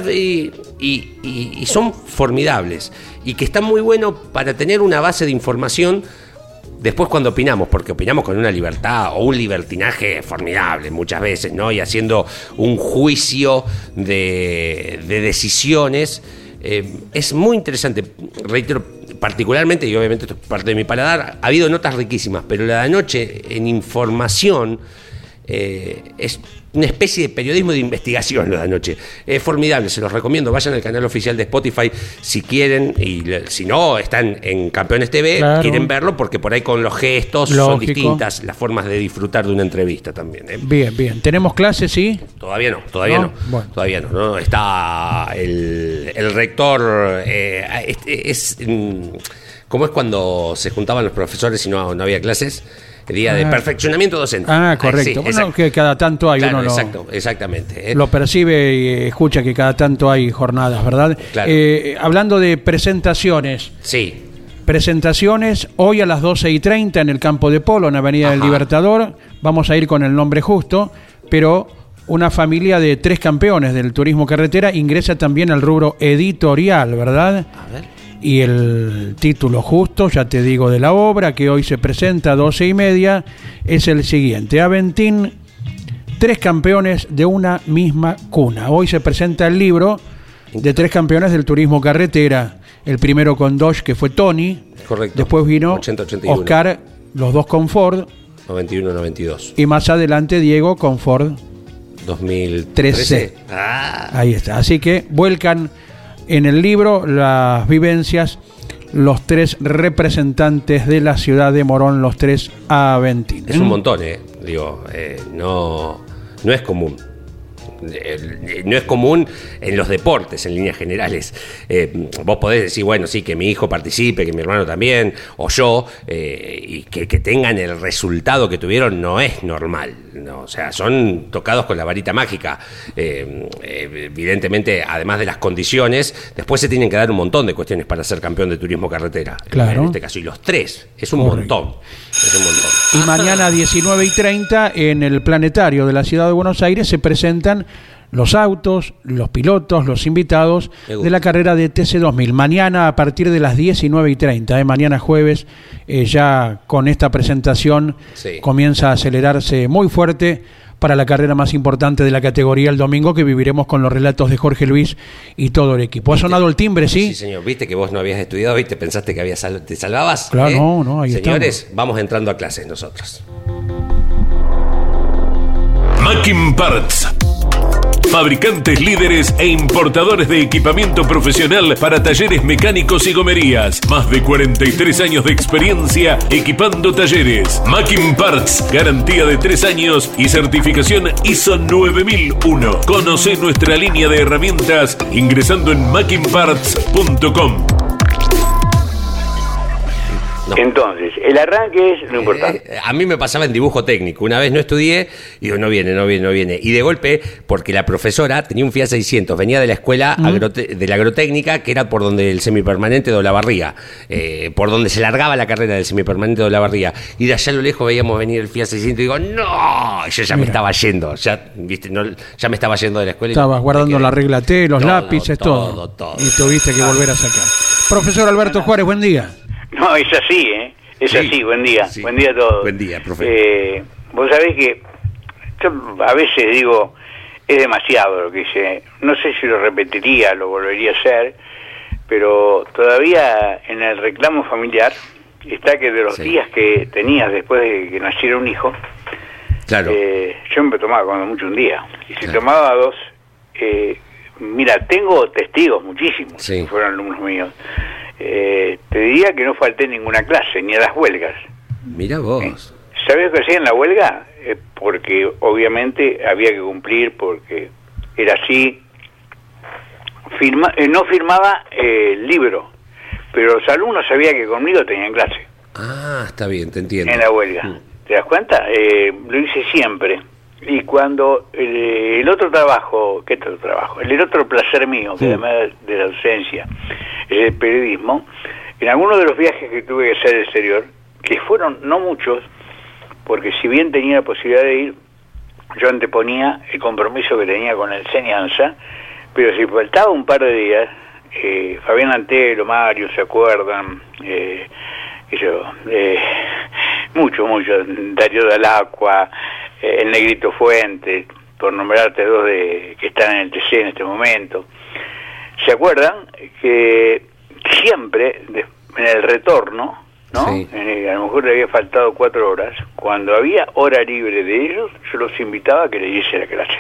y y, son formidables. Y que están muy buenos para tener una base de información después cuando opinamos, porque opinamos con una libertad o un libertinaje formidable muchas veces, ¿no? Y haciendo un juicio de, de decisiones. eh, es muy interesante, reitero, particularmente, y obviamente esto es parte de mi paladar, ha habido notas riquísimas, pero la de anoche en información eh, es una especie de periodismo de investigación lo de anoche. Es formidable, se los recomiendo. Vayan al canal oficial de Spotify si quieren, y si no, están en Campeones TV, Claro. quieren verlo, porque por ahí con los gestos son distintas las formas de disfrutar de una entrevista también. ¿eh? Bien, bien. ¿Tenemos clases, sí? Todavía no, todavía ¿No? no. Bueno. Todavía no, no. Está el, el rector. eh, este es. mm, ¿Cómo es cuando se juntaban los profesores y no, no había clases? Día de Ah. perfeccionamiento docente. Ah, sí, correcto. bueno, exacto. que cada tanto hay Claro, uno lo, exacto, exactamente. ¿eh? lo percibe y escucha que cada tanto hay jornadas, ¿verdad? Claro. Eh, hablando de presentaciones, Sí, presentaciones hoy a las 12 y 30 en el campo de polo, en Avenida del. Libertador. Vamos a ir con el nombre justo, pero una familia de tres campeones del turismo carretera ingresa también al rubro editorial, ¿verdad? a ver. Y el título justo, ya te digo, de la obra, que hoy se presenta a 12 y media, es el siguiente. Aventín, tres campeones de una misma cuna. Hoy se presenta el libro de tres campeones del turismo carretera. El primero con Dodge, que fue Tony. Correcto. Después vino 80-81. Oscar, los dos con Ford. 91-92. Y más adelante Diego con Ford. 2013. Ah, Ahí está. Así que vuelcan en el libro las vivencias los tres representantes de la ciudad de Morón, los tres Aventín. es un montón, ¿eh? Digo, eh, no, no es común. Eh, No es común en los deportes, en líneas generales. Eh, vos podés decir, bueno, sí, que mi hijo participe, que mi hermano también, o yo, eh, y que, que tengan el resultado que tuvieron no es normal. ¿no? O sea, son tocados con la varita mágica. Evidentemente, además de las condiciones, después se tienen que dar un montón de cuestiones para ser campeón de turismo carretera. Claro. En este caso, y los tres, es un Correcto. montón. Es un montón. Y mañana 19 y 30 en el planetario de la ciudad de Buenos Aires se presentan los autos, los pilotos, los invitados de la carrera de TC2000. Mañana a partir de las 19 y 30, eh, mañana jueves, eh, ya con esta presentación Sí. comienza a acelerarse muy fuerte para la carrera más importante de la categoría el domingo que viviremos con los relatos de Jorge Luis y todo el equipo. ¿Ha sonado el timbre, sí? Sí, señor. Viste que vos no habías estudiado, viste, pensaste que habías sal- te salvabas. Claro, ¿eh? no, no, ahí Señores, vamos entrando a clases nosotros. Mackin Parts. Fabricantes líderes e importadores de equipamiento profesional para talleres mecánicos y gomerías. Más de 43 años de experiencia equipando talleres. Macking Parts, garantía de 3 años y certificación ISO 9001. Conoce nuestra línea de herramientas ingresando en mackingparts.com. No. Entonces, el arranque es lo importante. Eh, a mí me pasaba en dibujo técnico. Una vez no estudié, digo, no viene, no viene, no viene. Y de golpe, porque la profesora tenía un FIA 600, venía de la escuela agrote- de la agrotécnica, que era por donde el semipermanente de Olavarría, eh, por donde se largaba la carrera del semipermanente de Olavarría. Y de allá a lo lejos veíamos venir el FIA 600 y digo, ¡no! Yo ya me estaba yendo, ya, viste, no, ya me estaba yendo de la escuela. y Estabas guardando la regla T, los Todo, lápices, todo. todo, todo. Y tuviste que volver a sacar. Profesor Alberto Juárez, buen día. No, es así, ¿eh? Es Sí, así, buen día. sí. Buen día a todos. Buen día, profe. Eh, vos sabés que yo a veces digo, es demasiado lo que hice. No sé si lo repetiría, lo volvería a hacer, pero todavía en el reclamo familiar está que de los Sí. días que tenías después de que naciera un hijo, Claro. eh, yo me tomaba cuando mucho un día. Y si Claro. tomaba dos, eh, mira, tengo testigos muchísimos, que fueron alumnos míos. Eh, te diría que no falté ninguna clase, ni a las huelgas. Mira vos. ¿Sabes lo que hacía en la huelga? Eh, porque obviamente había que cumplir, porque era así. Firma, eh, no firmaba eh, el libro, pero los alumnos sabían que conmigo tenían clase Ah, está bien, te entiendo. en la huelga. Mm. ¿Te das cuenta? Eh, lo hice siempre. Y cuando el, el otro trabajo, ¿qué otro trabajo? El otro placer mío, que además de la docencia, es el periodismo, en algunos de los viajes que tuve que hacer al exterior, que fueron no muchos, porque si bien tenía la posibilidad de ir, yo anteponía el compromiso que tenía con la enseñanza, pero si faltaba un par de días, eh, Fabián Antelo, Mario, ¿se acuerdan? Eh, yo, eh, mucho, mucho, Darío Dalacqua, eh, el Negrito Fuentes, por nombrarte dos de, que están en el TC en este momento. ¿Se acuerdan que siempre, de- en el retorno, ¿no? Sí. Eh, a lo mejor le había faltado cuatro horas, cuando había hora libre de ellos, yo los invitaba a que leyese la clase.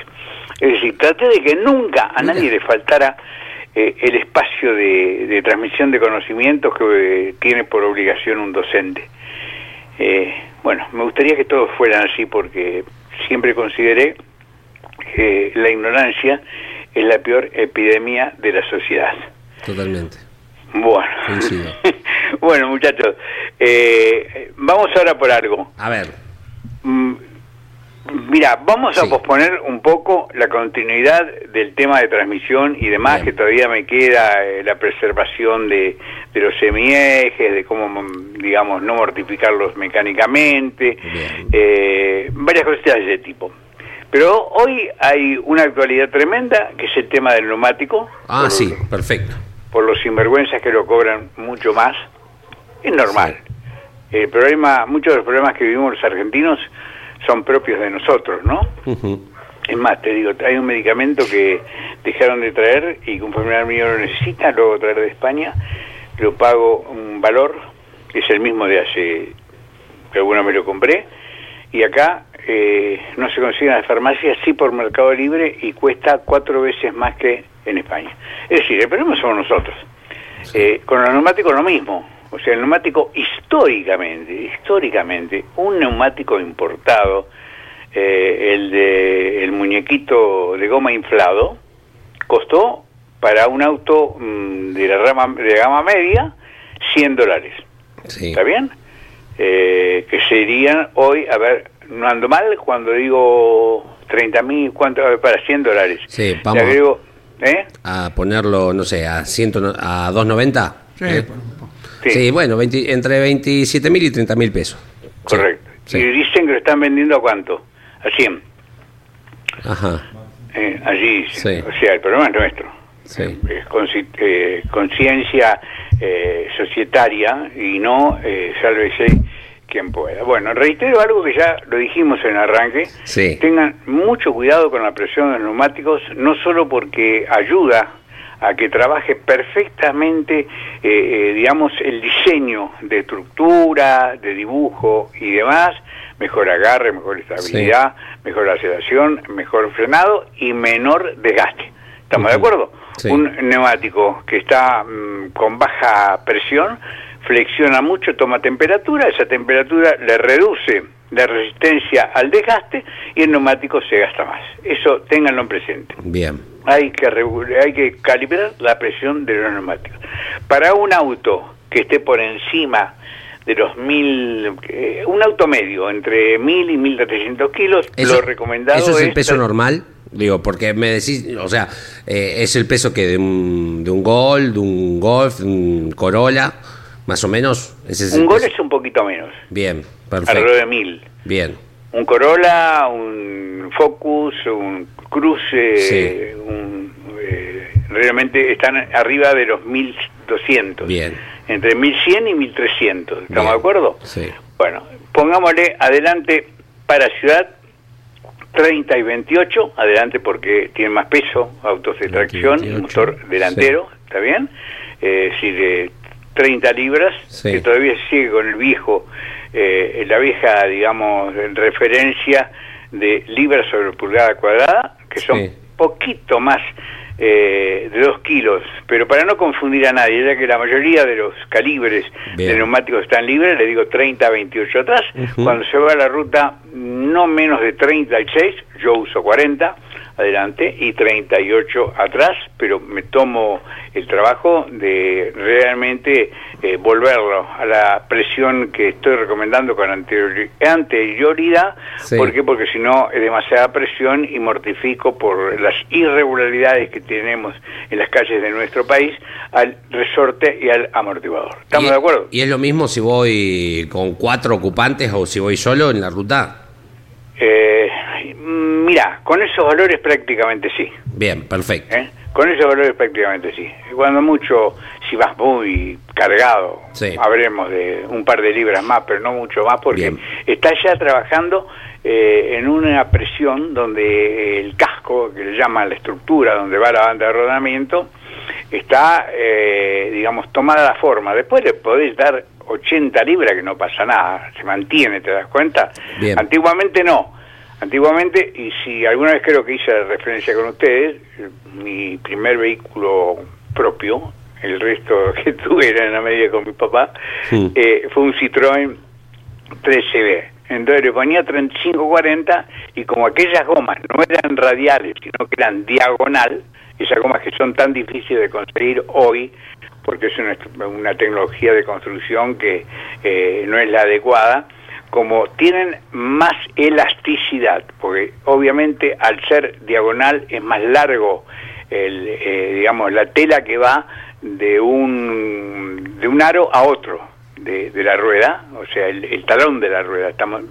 Es decir, traté de que nunca a nadie le faltara eh, el espacio de, de transmisión de conocimientos que eh, tiene por obligación un docente. Eh, bueno, me gustaría que todos fueran así porque siempre consideré que la ignorancia es la peor epidemia de la sociedad. Totalmente. Bueno, Coincido. bueno muchachos, eh, vamos ahora por algo. A ver. Mira, vamos a Sí. posponer un poco la continuidad del tema de transmisión y demás, Bien. que todavía me queda eh, la preservación de, de los semiejes, de cómo, mm, digamos, no mortificarlos mecánicamente, eh, varias cositas de ese tipo. Pero hoy hay una actualidad tremenda, que es el tema del neumático. Ah, sí, perfecto. Por los sinvergüenzas que lo cobran mucho más. Es normal. El problema, muchos de los problemas que vivimos los argentinos son propios de nosotros, ¿no? Es más, te digo, hay un medicamento que dejaron de traer y que un familiar mío lo necesita, luego traer de España, lo pago un valor, que es el mismo de hace, que alguna me lo compré, y acá eh, no se consigue en las farmacias, sí por Mercado Libre, y cuesta cuatro veces más que en España. Es decir, el problema somos nosotros. Eh, con los neumáticos lo mismo. O sea, el neumático históricamente, históricamente, un neumático importado, eh, el de el muñequito de goma inflado, costó para un auto mm, de la rama de gama media 100 dólares. Sí. ¿Está bien? Eh, que serían hoy, a ver, no ando mal cuando digo 30 mil, ¿cuánto? A ver, para 100 dólares. Sí, Le vamos. agrego, ¿eh? A ponerlo, no sé, a, 100, no- a 2.90. Sí, ¿eh? por- por- Sí. Sí, bueno, 20 entre 27 mil y 30 mil pesos. Correcto. Sí. Y dicen que lo están vendiendo a cuánto? A 100. Ajá. Eh, allí. Sí. O sea, el problema es nuestro. Sí. Es eh, conciencia eh, societaria y no eh, sálvese quien pueda. Bueno, reitero algo que ya lo dijimos en el arranque. Sí. Tengan mucho cuidado con la presión de los neumáticos, no solo porque ayuda a que trabaje perfectamente, eh, eh, digamos, el diseño de estructura, de dibujo y demás, mejor agarre, mejor estabilidad, mejor aceleración, mejor frenado y menor desgaste. ¿Estamos de acuerdo? Sí. Un neumático que está mm, con baja presión flexiona mucho, toma temperatura, esa temperatura le reduce la resistencia al desgaste y el neumático se gasta más. Eso ténganlo en presente. Bien. Hay que, hay que calibrar la presión de los neumáticos. Para un auto que esté por encima de los mil, eh, un auto medio, entre mil y mil trescientos kilos, lo recomendado ¿Eso es el peso normal? Digo, porque me decís, o sea, eh, es el peso que de un, de un Gol, de un Golf, de un Corolla, más o menos. Ese es Un gol peso. es un poquito menos, Bien, alrededor perfecto. de mil. Bien, Un Corolla, un Focus, un Cruze, Sí. un, eh, realmente están arriba de los 1200. bien. Entre 1100 y 1300, ¿estamos Bien. de acuerdo? Sí. Bueno, pongámosle adelante para ciudad 30 y 28, adelante porque tiene más peso, autos de 30 y tracción, 28, motor delantero, ¿está bien? Eh, es decir, de 30 libras, Sí. que todavía sigue con el viejo, eh, la vieja, digamos, referencia de libras sobre pulgada cuadrada, que son Sí. poquito más eh, de 2 kilos, pero para no confundir a nadie, ya que la mayoría de los calibres Bien. de neumáticos están libres, le digo 30 a 28 atrás, cuando se va a la ruta no menos de 36, yo uso 40 adelante y 38 atrás, pero me tomo el trabajo de realmente eh, volverlo a la presión que estoy recomendando con anteriori- anterioridad. Sí. ¿Por qué? Porque si no es demasiada presión y mortifico por las irregularidades que tenemos en las calles de nuestro país al resorte y al amortiguador. ¿Estamos ¿Y- de acuerdo? ¿Y es lo mismo si voy con cuatro ocupantes o si voy solo en la ruta? Eh, mira, con esos valores prácticamente sí. Bien, perfecto. ¿eh? Con esos valores prácticamente sí. Cuando mucho, si vas muy cargado, Sí. habremos de un par de libras más, pero no mucho más, porque Bien. estás ya trabajando eh, en una presión donde el casco, que le llaman la estructura, donde va la banda de rodamiento, está, eh, digamos, tomada la forma. Después le podés dar 80 libras que no pasa nada, se mantiene, ¿te das cuenta? Bien. Antiguamente no. Antiguamente, y si alguna vez creo que hice referencia con ustedes, mi primer vehículo propio, el resto que tuve era en la medida con mi papá, eh, fue un Citroën 13B. Entonces le ponía 3540 y como aquellas gomas no eran radiales, sino que eran diagonal, esas gomas que son tan difíciles de conseguir hoy, porque es una, una tecnología de construcción que eh, no es la adecuada, como tienen más elasticidad, porque obviamente al ser diagonal es más largo, el, eh, digamos, la tela que va de un, de un aro a otro de, de la rueda, o sea, el, el talón de la rueda. Estamos,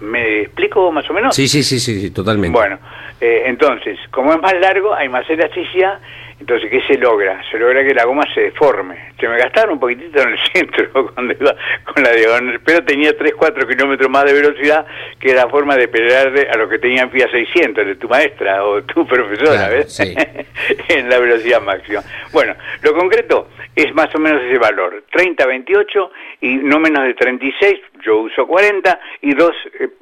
¿Me explico más o menos? Sí, sí, sí, sí, totalmente. Bueno, eh, entonces, como es más largo, hay más elasticidad, entonces, ¿qué se logra? Se logra que la goma se deforme. Se me gastaron un poquitito en el centro cuando iba con la diagonal, pero tenía 3, 4 kilómetros más de velocidad que la forma de pelearle a lo que tenían FIA 600 de tu maestra o tu profesora, Claro, ¿ves? sí. en la velocidad máxima. Bueno, lo concreto es más o menos ese valor, 30, 28 y no menos de 36, yo uso 40 y 2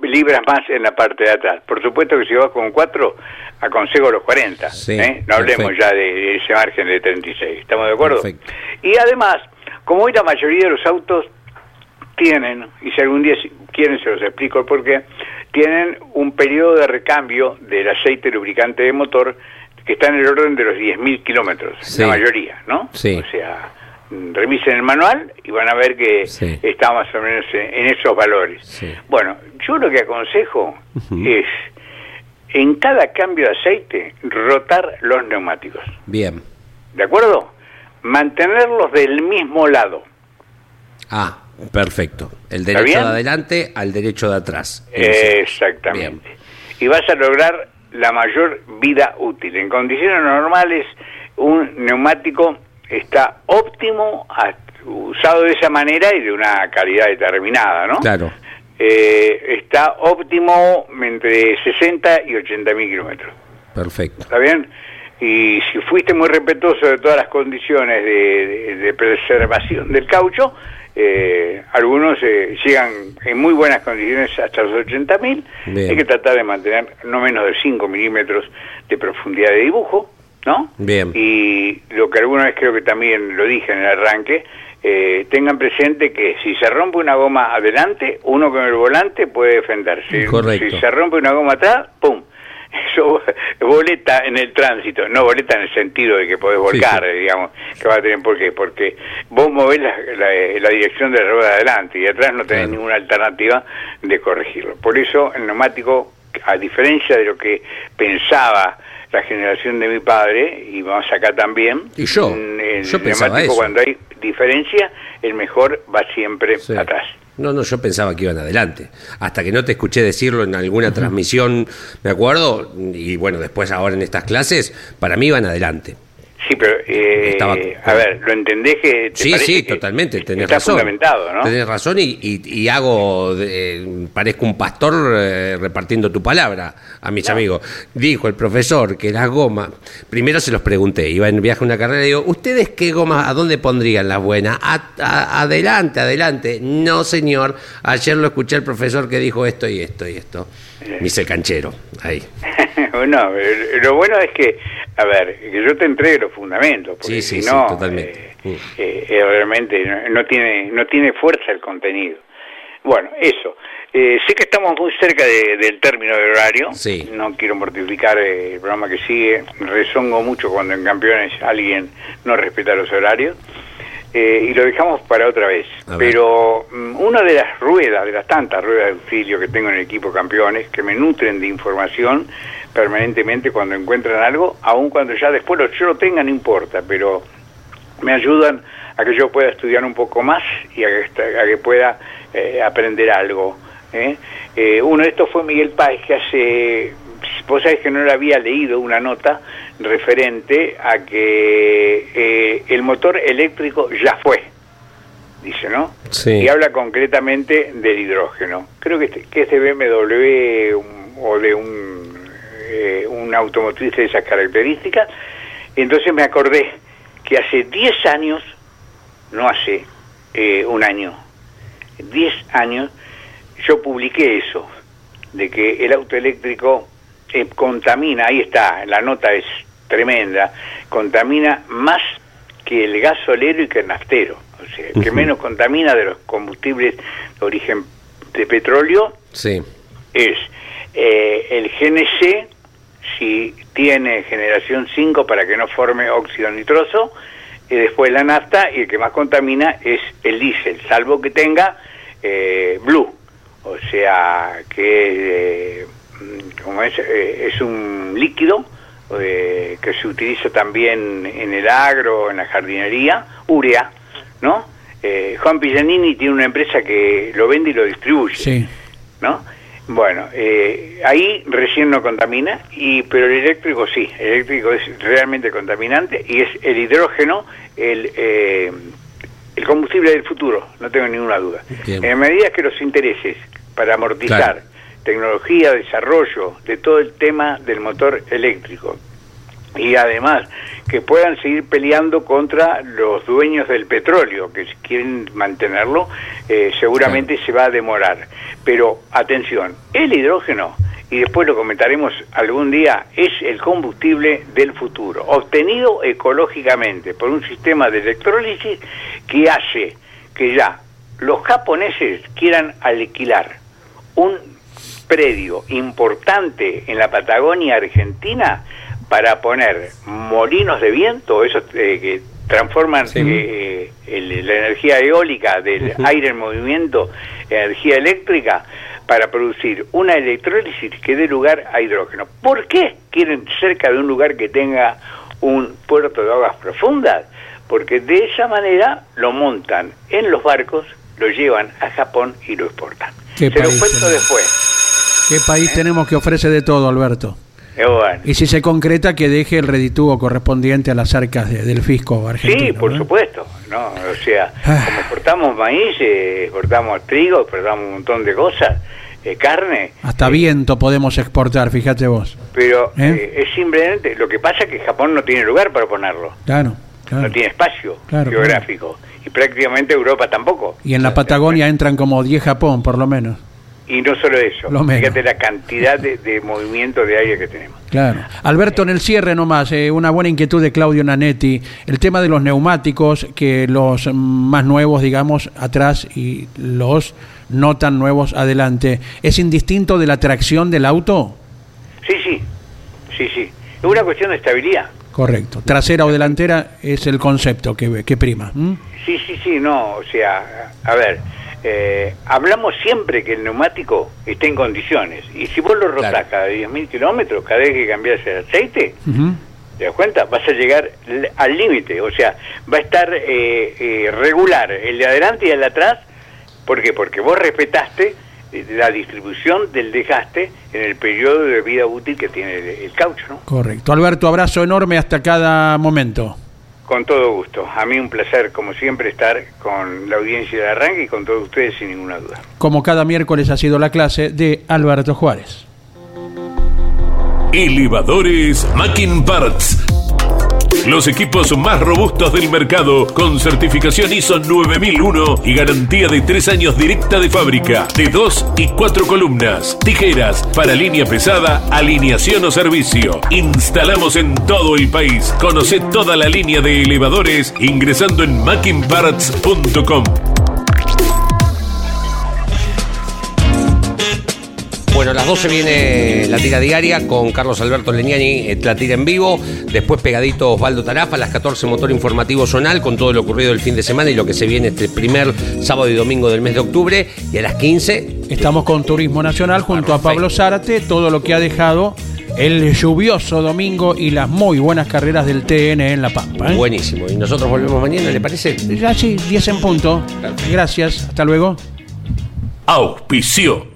libras más en la parte de atrás. Por supuesto que si vas con 4, aconsejo los 40, Sí, ¿eh? no hablemos perfecto. ya de, de ese margen de 36, ¿estamos de acuerdo? Perfecto. Y además, como hoy la mayoría de los autos tienen, y si algún día quieren se los explico el porqué, tienen un periodo de recambio del aceite lubricante de motor que está en el orden de los 10.000 kilómetros, Sí. la mayoría, ¿no? Sí. O sea, revisen el manual y van a ver que Sí. está más o menos en, en esos valores. Sí. Bueno, yo lo que aconsejo es, en cada cambio de aceite, rotar los neumáticos. Bien. ¿De acuerdo? Mantenerlos del mismo lado. Ah, perfecto. El ¿Está derecho de adelante al derecho de atrás. Exactamente. Y vas a lograr la mayor vida útil. En condiciones normales, un neumático está óptimo, usado de esa manera y de una calidad determinada, ¿no? Claro. Eh, está óptimo entre 60 y 80 mil kilómetros. Perfecto. ¿Está bien? Y si fuiste muy respetuoso de todas las condiciones de, de- de preservación del caucho, eh, algunos eh, llegan en muy buenas condiciones hasta los 80.000. Bien. Hay que tratar de mantener no menos de 5 milímetros de profundidad de dibujo, ¿no? Bien. Y lo que alguna vez creo que también lo dije en el arranque, eh, tengan presente que si se rompe una goma adelante, uno con el volante puede defenderse. Correcto. Si se rompe una goma atrás, ¡pum! Eso boleta en el tránsito, no boleta en el sentido de que podés volcar, Sí, digamos, que va a tener por qué, porque vos movés la, la- la dirección de la rueda adelante y atrás no tenés Claro. ninguna alternativa de corregirlo. Por eso el neumático, a diferencia de lo que pensaba la generación de mi padre, y vamos acá también, Y yo, el yo pensaba eso. cuando hay diferencia, el mejor va siempre Sí. atrás. No, no, yo pensaba que iban adelante. Hasta que no te escuché decirlo en alguna transmisión, me acuerdo, y bueno, después ahora en estas clases, para mí iban adelante. Sí, pero, eh, Estaba- a ver, ¿lo entendés que te Sí, sí, que totalmente, tenés está razón. fundamentado, ¿no? Tenés razón y, y- y hago, de- parezco un pastor eh, repartiendo tu palabra a mis amigos. Dijo el profesor que las gomas, primero se los pregunté, iba en viaje a una carrera y digo, ¿ustedes qué gomas, a dónde pondrían las buenas? A- a- adelante, adelante. No, señor, ayer lo escuché al profesor que dijo esto y esto y esto. El canchero, ahí. no, eh, lo bueno es que, a ver, que yo te entregue los fundamentos, porque Sí, sí, si sí, no, totalmente. Mm. eh, eh, eh, realmente no, no tiene no tiene fuerza el contenido. Bueno, eso. Eh, sé que estamos muy cerca de- del término del horario. Sí. No quiero mortificar eh, el programa que sigue. Rezongo mucho cuando en campeones alguien no respeta los horarios. Eh, y lo dejamos para otra vez. Pero mm, una de las ruedas, de las tantas ruedas de auxilio que tengo en el equipo campeones, que me nutren de información permanentemente cuando encuentran algo, aun cuando ya después lo, yo lo tenga, no importa, pero me ayudan a que yo pueda estudiar un poco más y a que, a que pueda eh, aprender algo. ¿eh? Eh, uno de estos fue Miguel Páez, que hace, vos sabés que no le había leído una nota referente a que eh, el motor eléctrico ya fue, dice, ¿no? Sí. Y habla concretamente del hidrógeno. Creo que este, que este BMW un- o de un, eh, un automotriz de esas características, entonces me acordé que hace 10 años, no hace eh, un año, 10 años, yo publiqué eso, de que el auto eléctrico eh, contamina, ahí está, la nota es tremenda, contamina más que el gasolero y que el naftero, o sea, que Ujú. menos contamina de los combustibles de origen de petróleo Sí. es eh, el GNC, si tiene generación 5 para que no forme óxido nitroso, y después la nafta, y el que más contamina es el diésel, salvo que tenga eh, blue, o sea, que eh, mm, como es, eh, es un líquido eh, que se utiliza también en el agro, en la jardinería, urea, ¿no? Eh, Juan Pillanini tiene una empresa que lo vende y lo distribuye. Sí. ¿no? Bueno, eh, ahí recién no contamina, y pero el eléctrico sí, el eléctrico es realmente contaminante y es el hidrógeno el, eh, el combustible del futuro, no tengo ninguna duda. Bien. En medida que los intereses para amortizar Claro. Tecnología, desarrollo de todo el tema del motor eléctrico. Y además que puedan seguir peleando contra los dueños del petróleo que si quieren mantenerlo eh, seguramente se va a demorar. Pero atención el hidrógeno y después lo comentaremos algún día es el combustible del futuro obtenido ecológicamente por un sistema de electrólisis que hace que ya los japoneses quieran alquilar un predio importante en la Patagonia Argentina para poner molinos de viento, esos eh, que transforman eh, el- la energía eólica del aire en movimiento, en energía eléctrica, para producir una electrólisis que dé lugar a hidrógeno. ¿Por qué quieren cerca de un lugar que tenga un puerto de aguas profundas? Porque de esa manera lo montan en los barcos, lo llevan a Japón y lo exportan. Se lo cuento tenemos. después. ¿Qué país tenemos que ofrece de todo, Alberto? Eh, bueno. Y si se concreta, que deje el redituvo correspondiente a las arcas de- del fisco argentino. Sí, por ¿no? supuesto, ¿no? O sea, Ah. como exportamos maíz, eh, exportamos trigo, exportamos un montón de cosas, eh, carne. Hasta viento podemos exportar, fíjate vos. Pero ¿Eh? eh, es simplemente, lo que pasa es que Japón no tiene lugar para ponerlo, Claro, claro. no tiene espacio Claro, geográfico, y prácticamente Europa tampoco. Y en la Patagonia entran como 10 Japón, por lo menos. Y no solo eso, Lo fíjate la cantidad de, de movimiento de aire que tenemos. Claro. Alberto, en el cierre nomás, eh, una buena inquietud de Claudio Nanetti, el tema de los neumáticos, que los más nuevos, digamos, atrás y los no tan nuevos adelante, ¿es indistinto de la tracción del auto? Sí, sí, sí, sí. Es una cuestión de estabilidad. Correcto. Trasera o delantera es el concepto que, que prima. Sí, sí, sí, no, o sea, a ver, eh, hablamos siempre que el neumático está en condiciones, y si vos lo rotás Claro. cada 10.000 kilómetros, cada vez que cambias el aceite. ¿te das cuenta? Vas a llegar al límite, o sea, va a estar eh, eh, regular el de adelante y el de atrás, ¿por qué? Porque vos respetaste eh, la distribución del desgaste en el periodo de vida útil que tiene el, el caucho, ¿no? Correcto. Alberto, abrazo enorme hasta cada momento. Con todo gusto. A mí un placer, como siempre, estar con la audiencia de arranque y con todos ustedes sin ninguna duda. Como cada miércoles ha sido la clase de Alberto Juárez. Elevadores Mackin Parts. Los equipos más robustos del mercado con certificación ISO 9001 y garantía de 3 años directa de fábrica, de 2 y 4 columnas, tijeras para línea pesada, alineación o servicio. Instalamos en todo el país. Conoce toda la línea de elevadores ingresando en mackinparts.com. Bueno, a las 12 viene la tira diaria con Carlos Alberto Leñani, eh, la tira en vivo. Después pegadito Osvaldo Tarafa, a las 14 motor informativo zonal con todo lo ocurrido el fin de semana y lo que se viene este primer sábado y domingo del mes de octubre. Y a las 15, Estamos con Turismo Nacional junto a Pablo Zárate, todo lo que ha dejado el lluvioso domingo y las muy buenas carreras del TN en La Pampa. ¿eh? buenísimo. Y nosotros volvemos mañana, ¿le parece? Ya sí, 10 en punto. Gracias, hasta luego. Auspició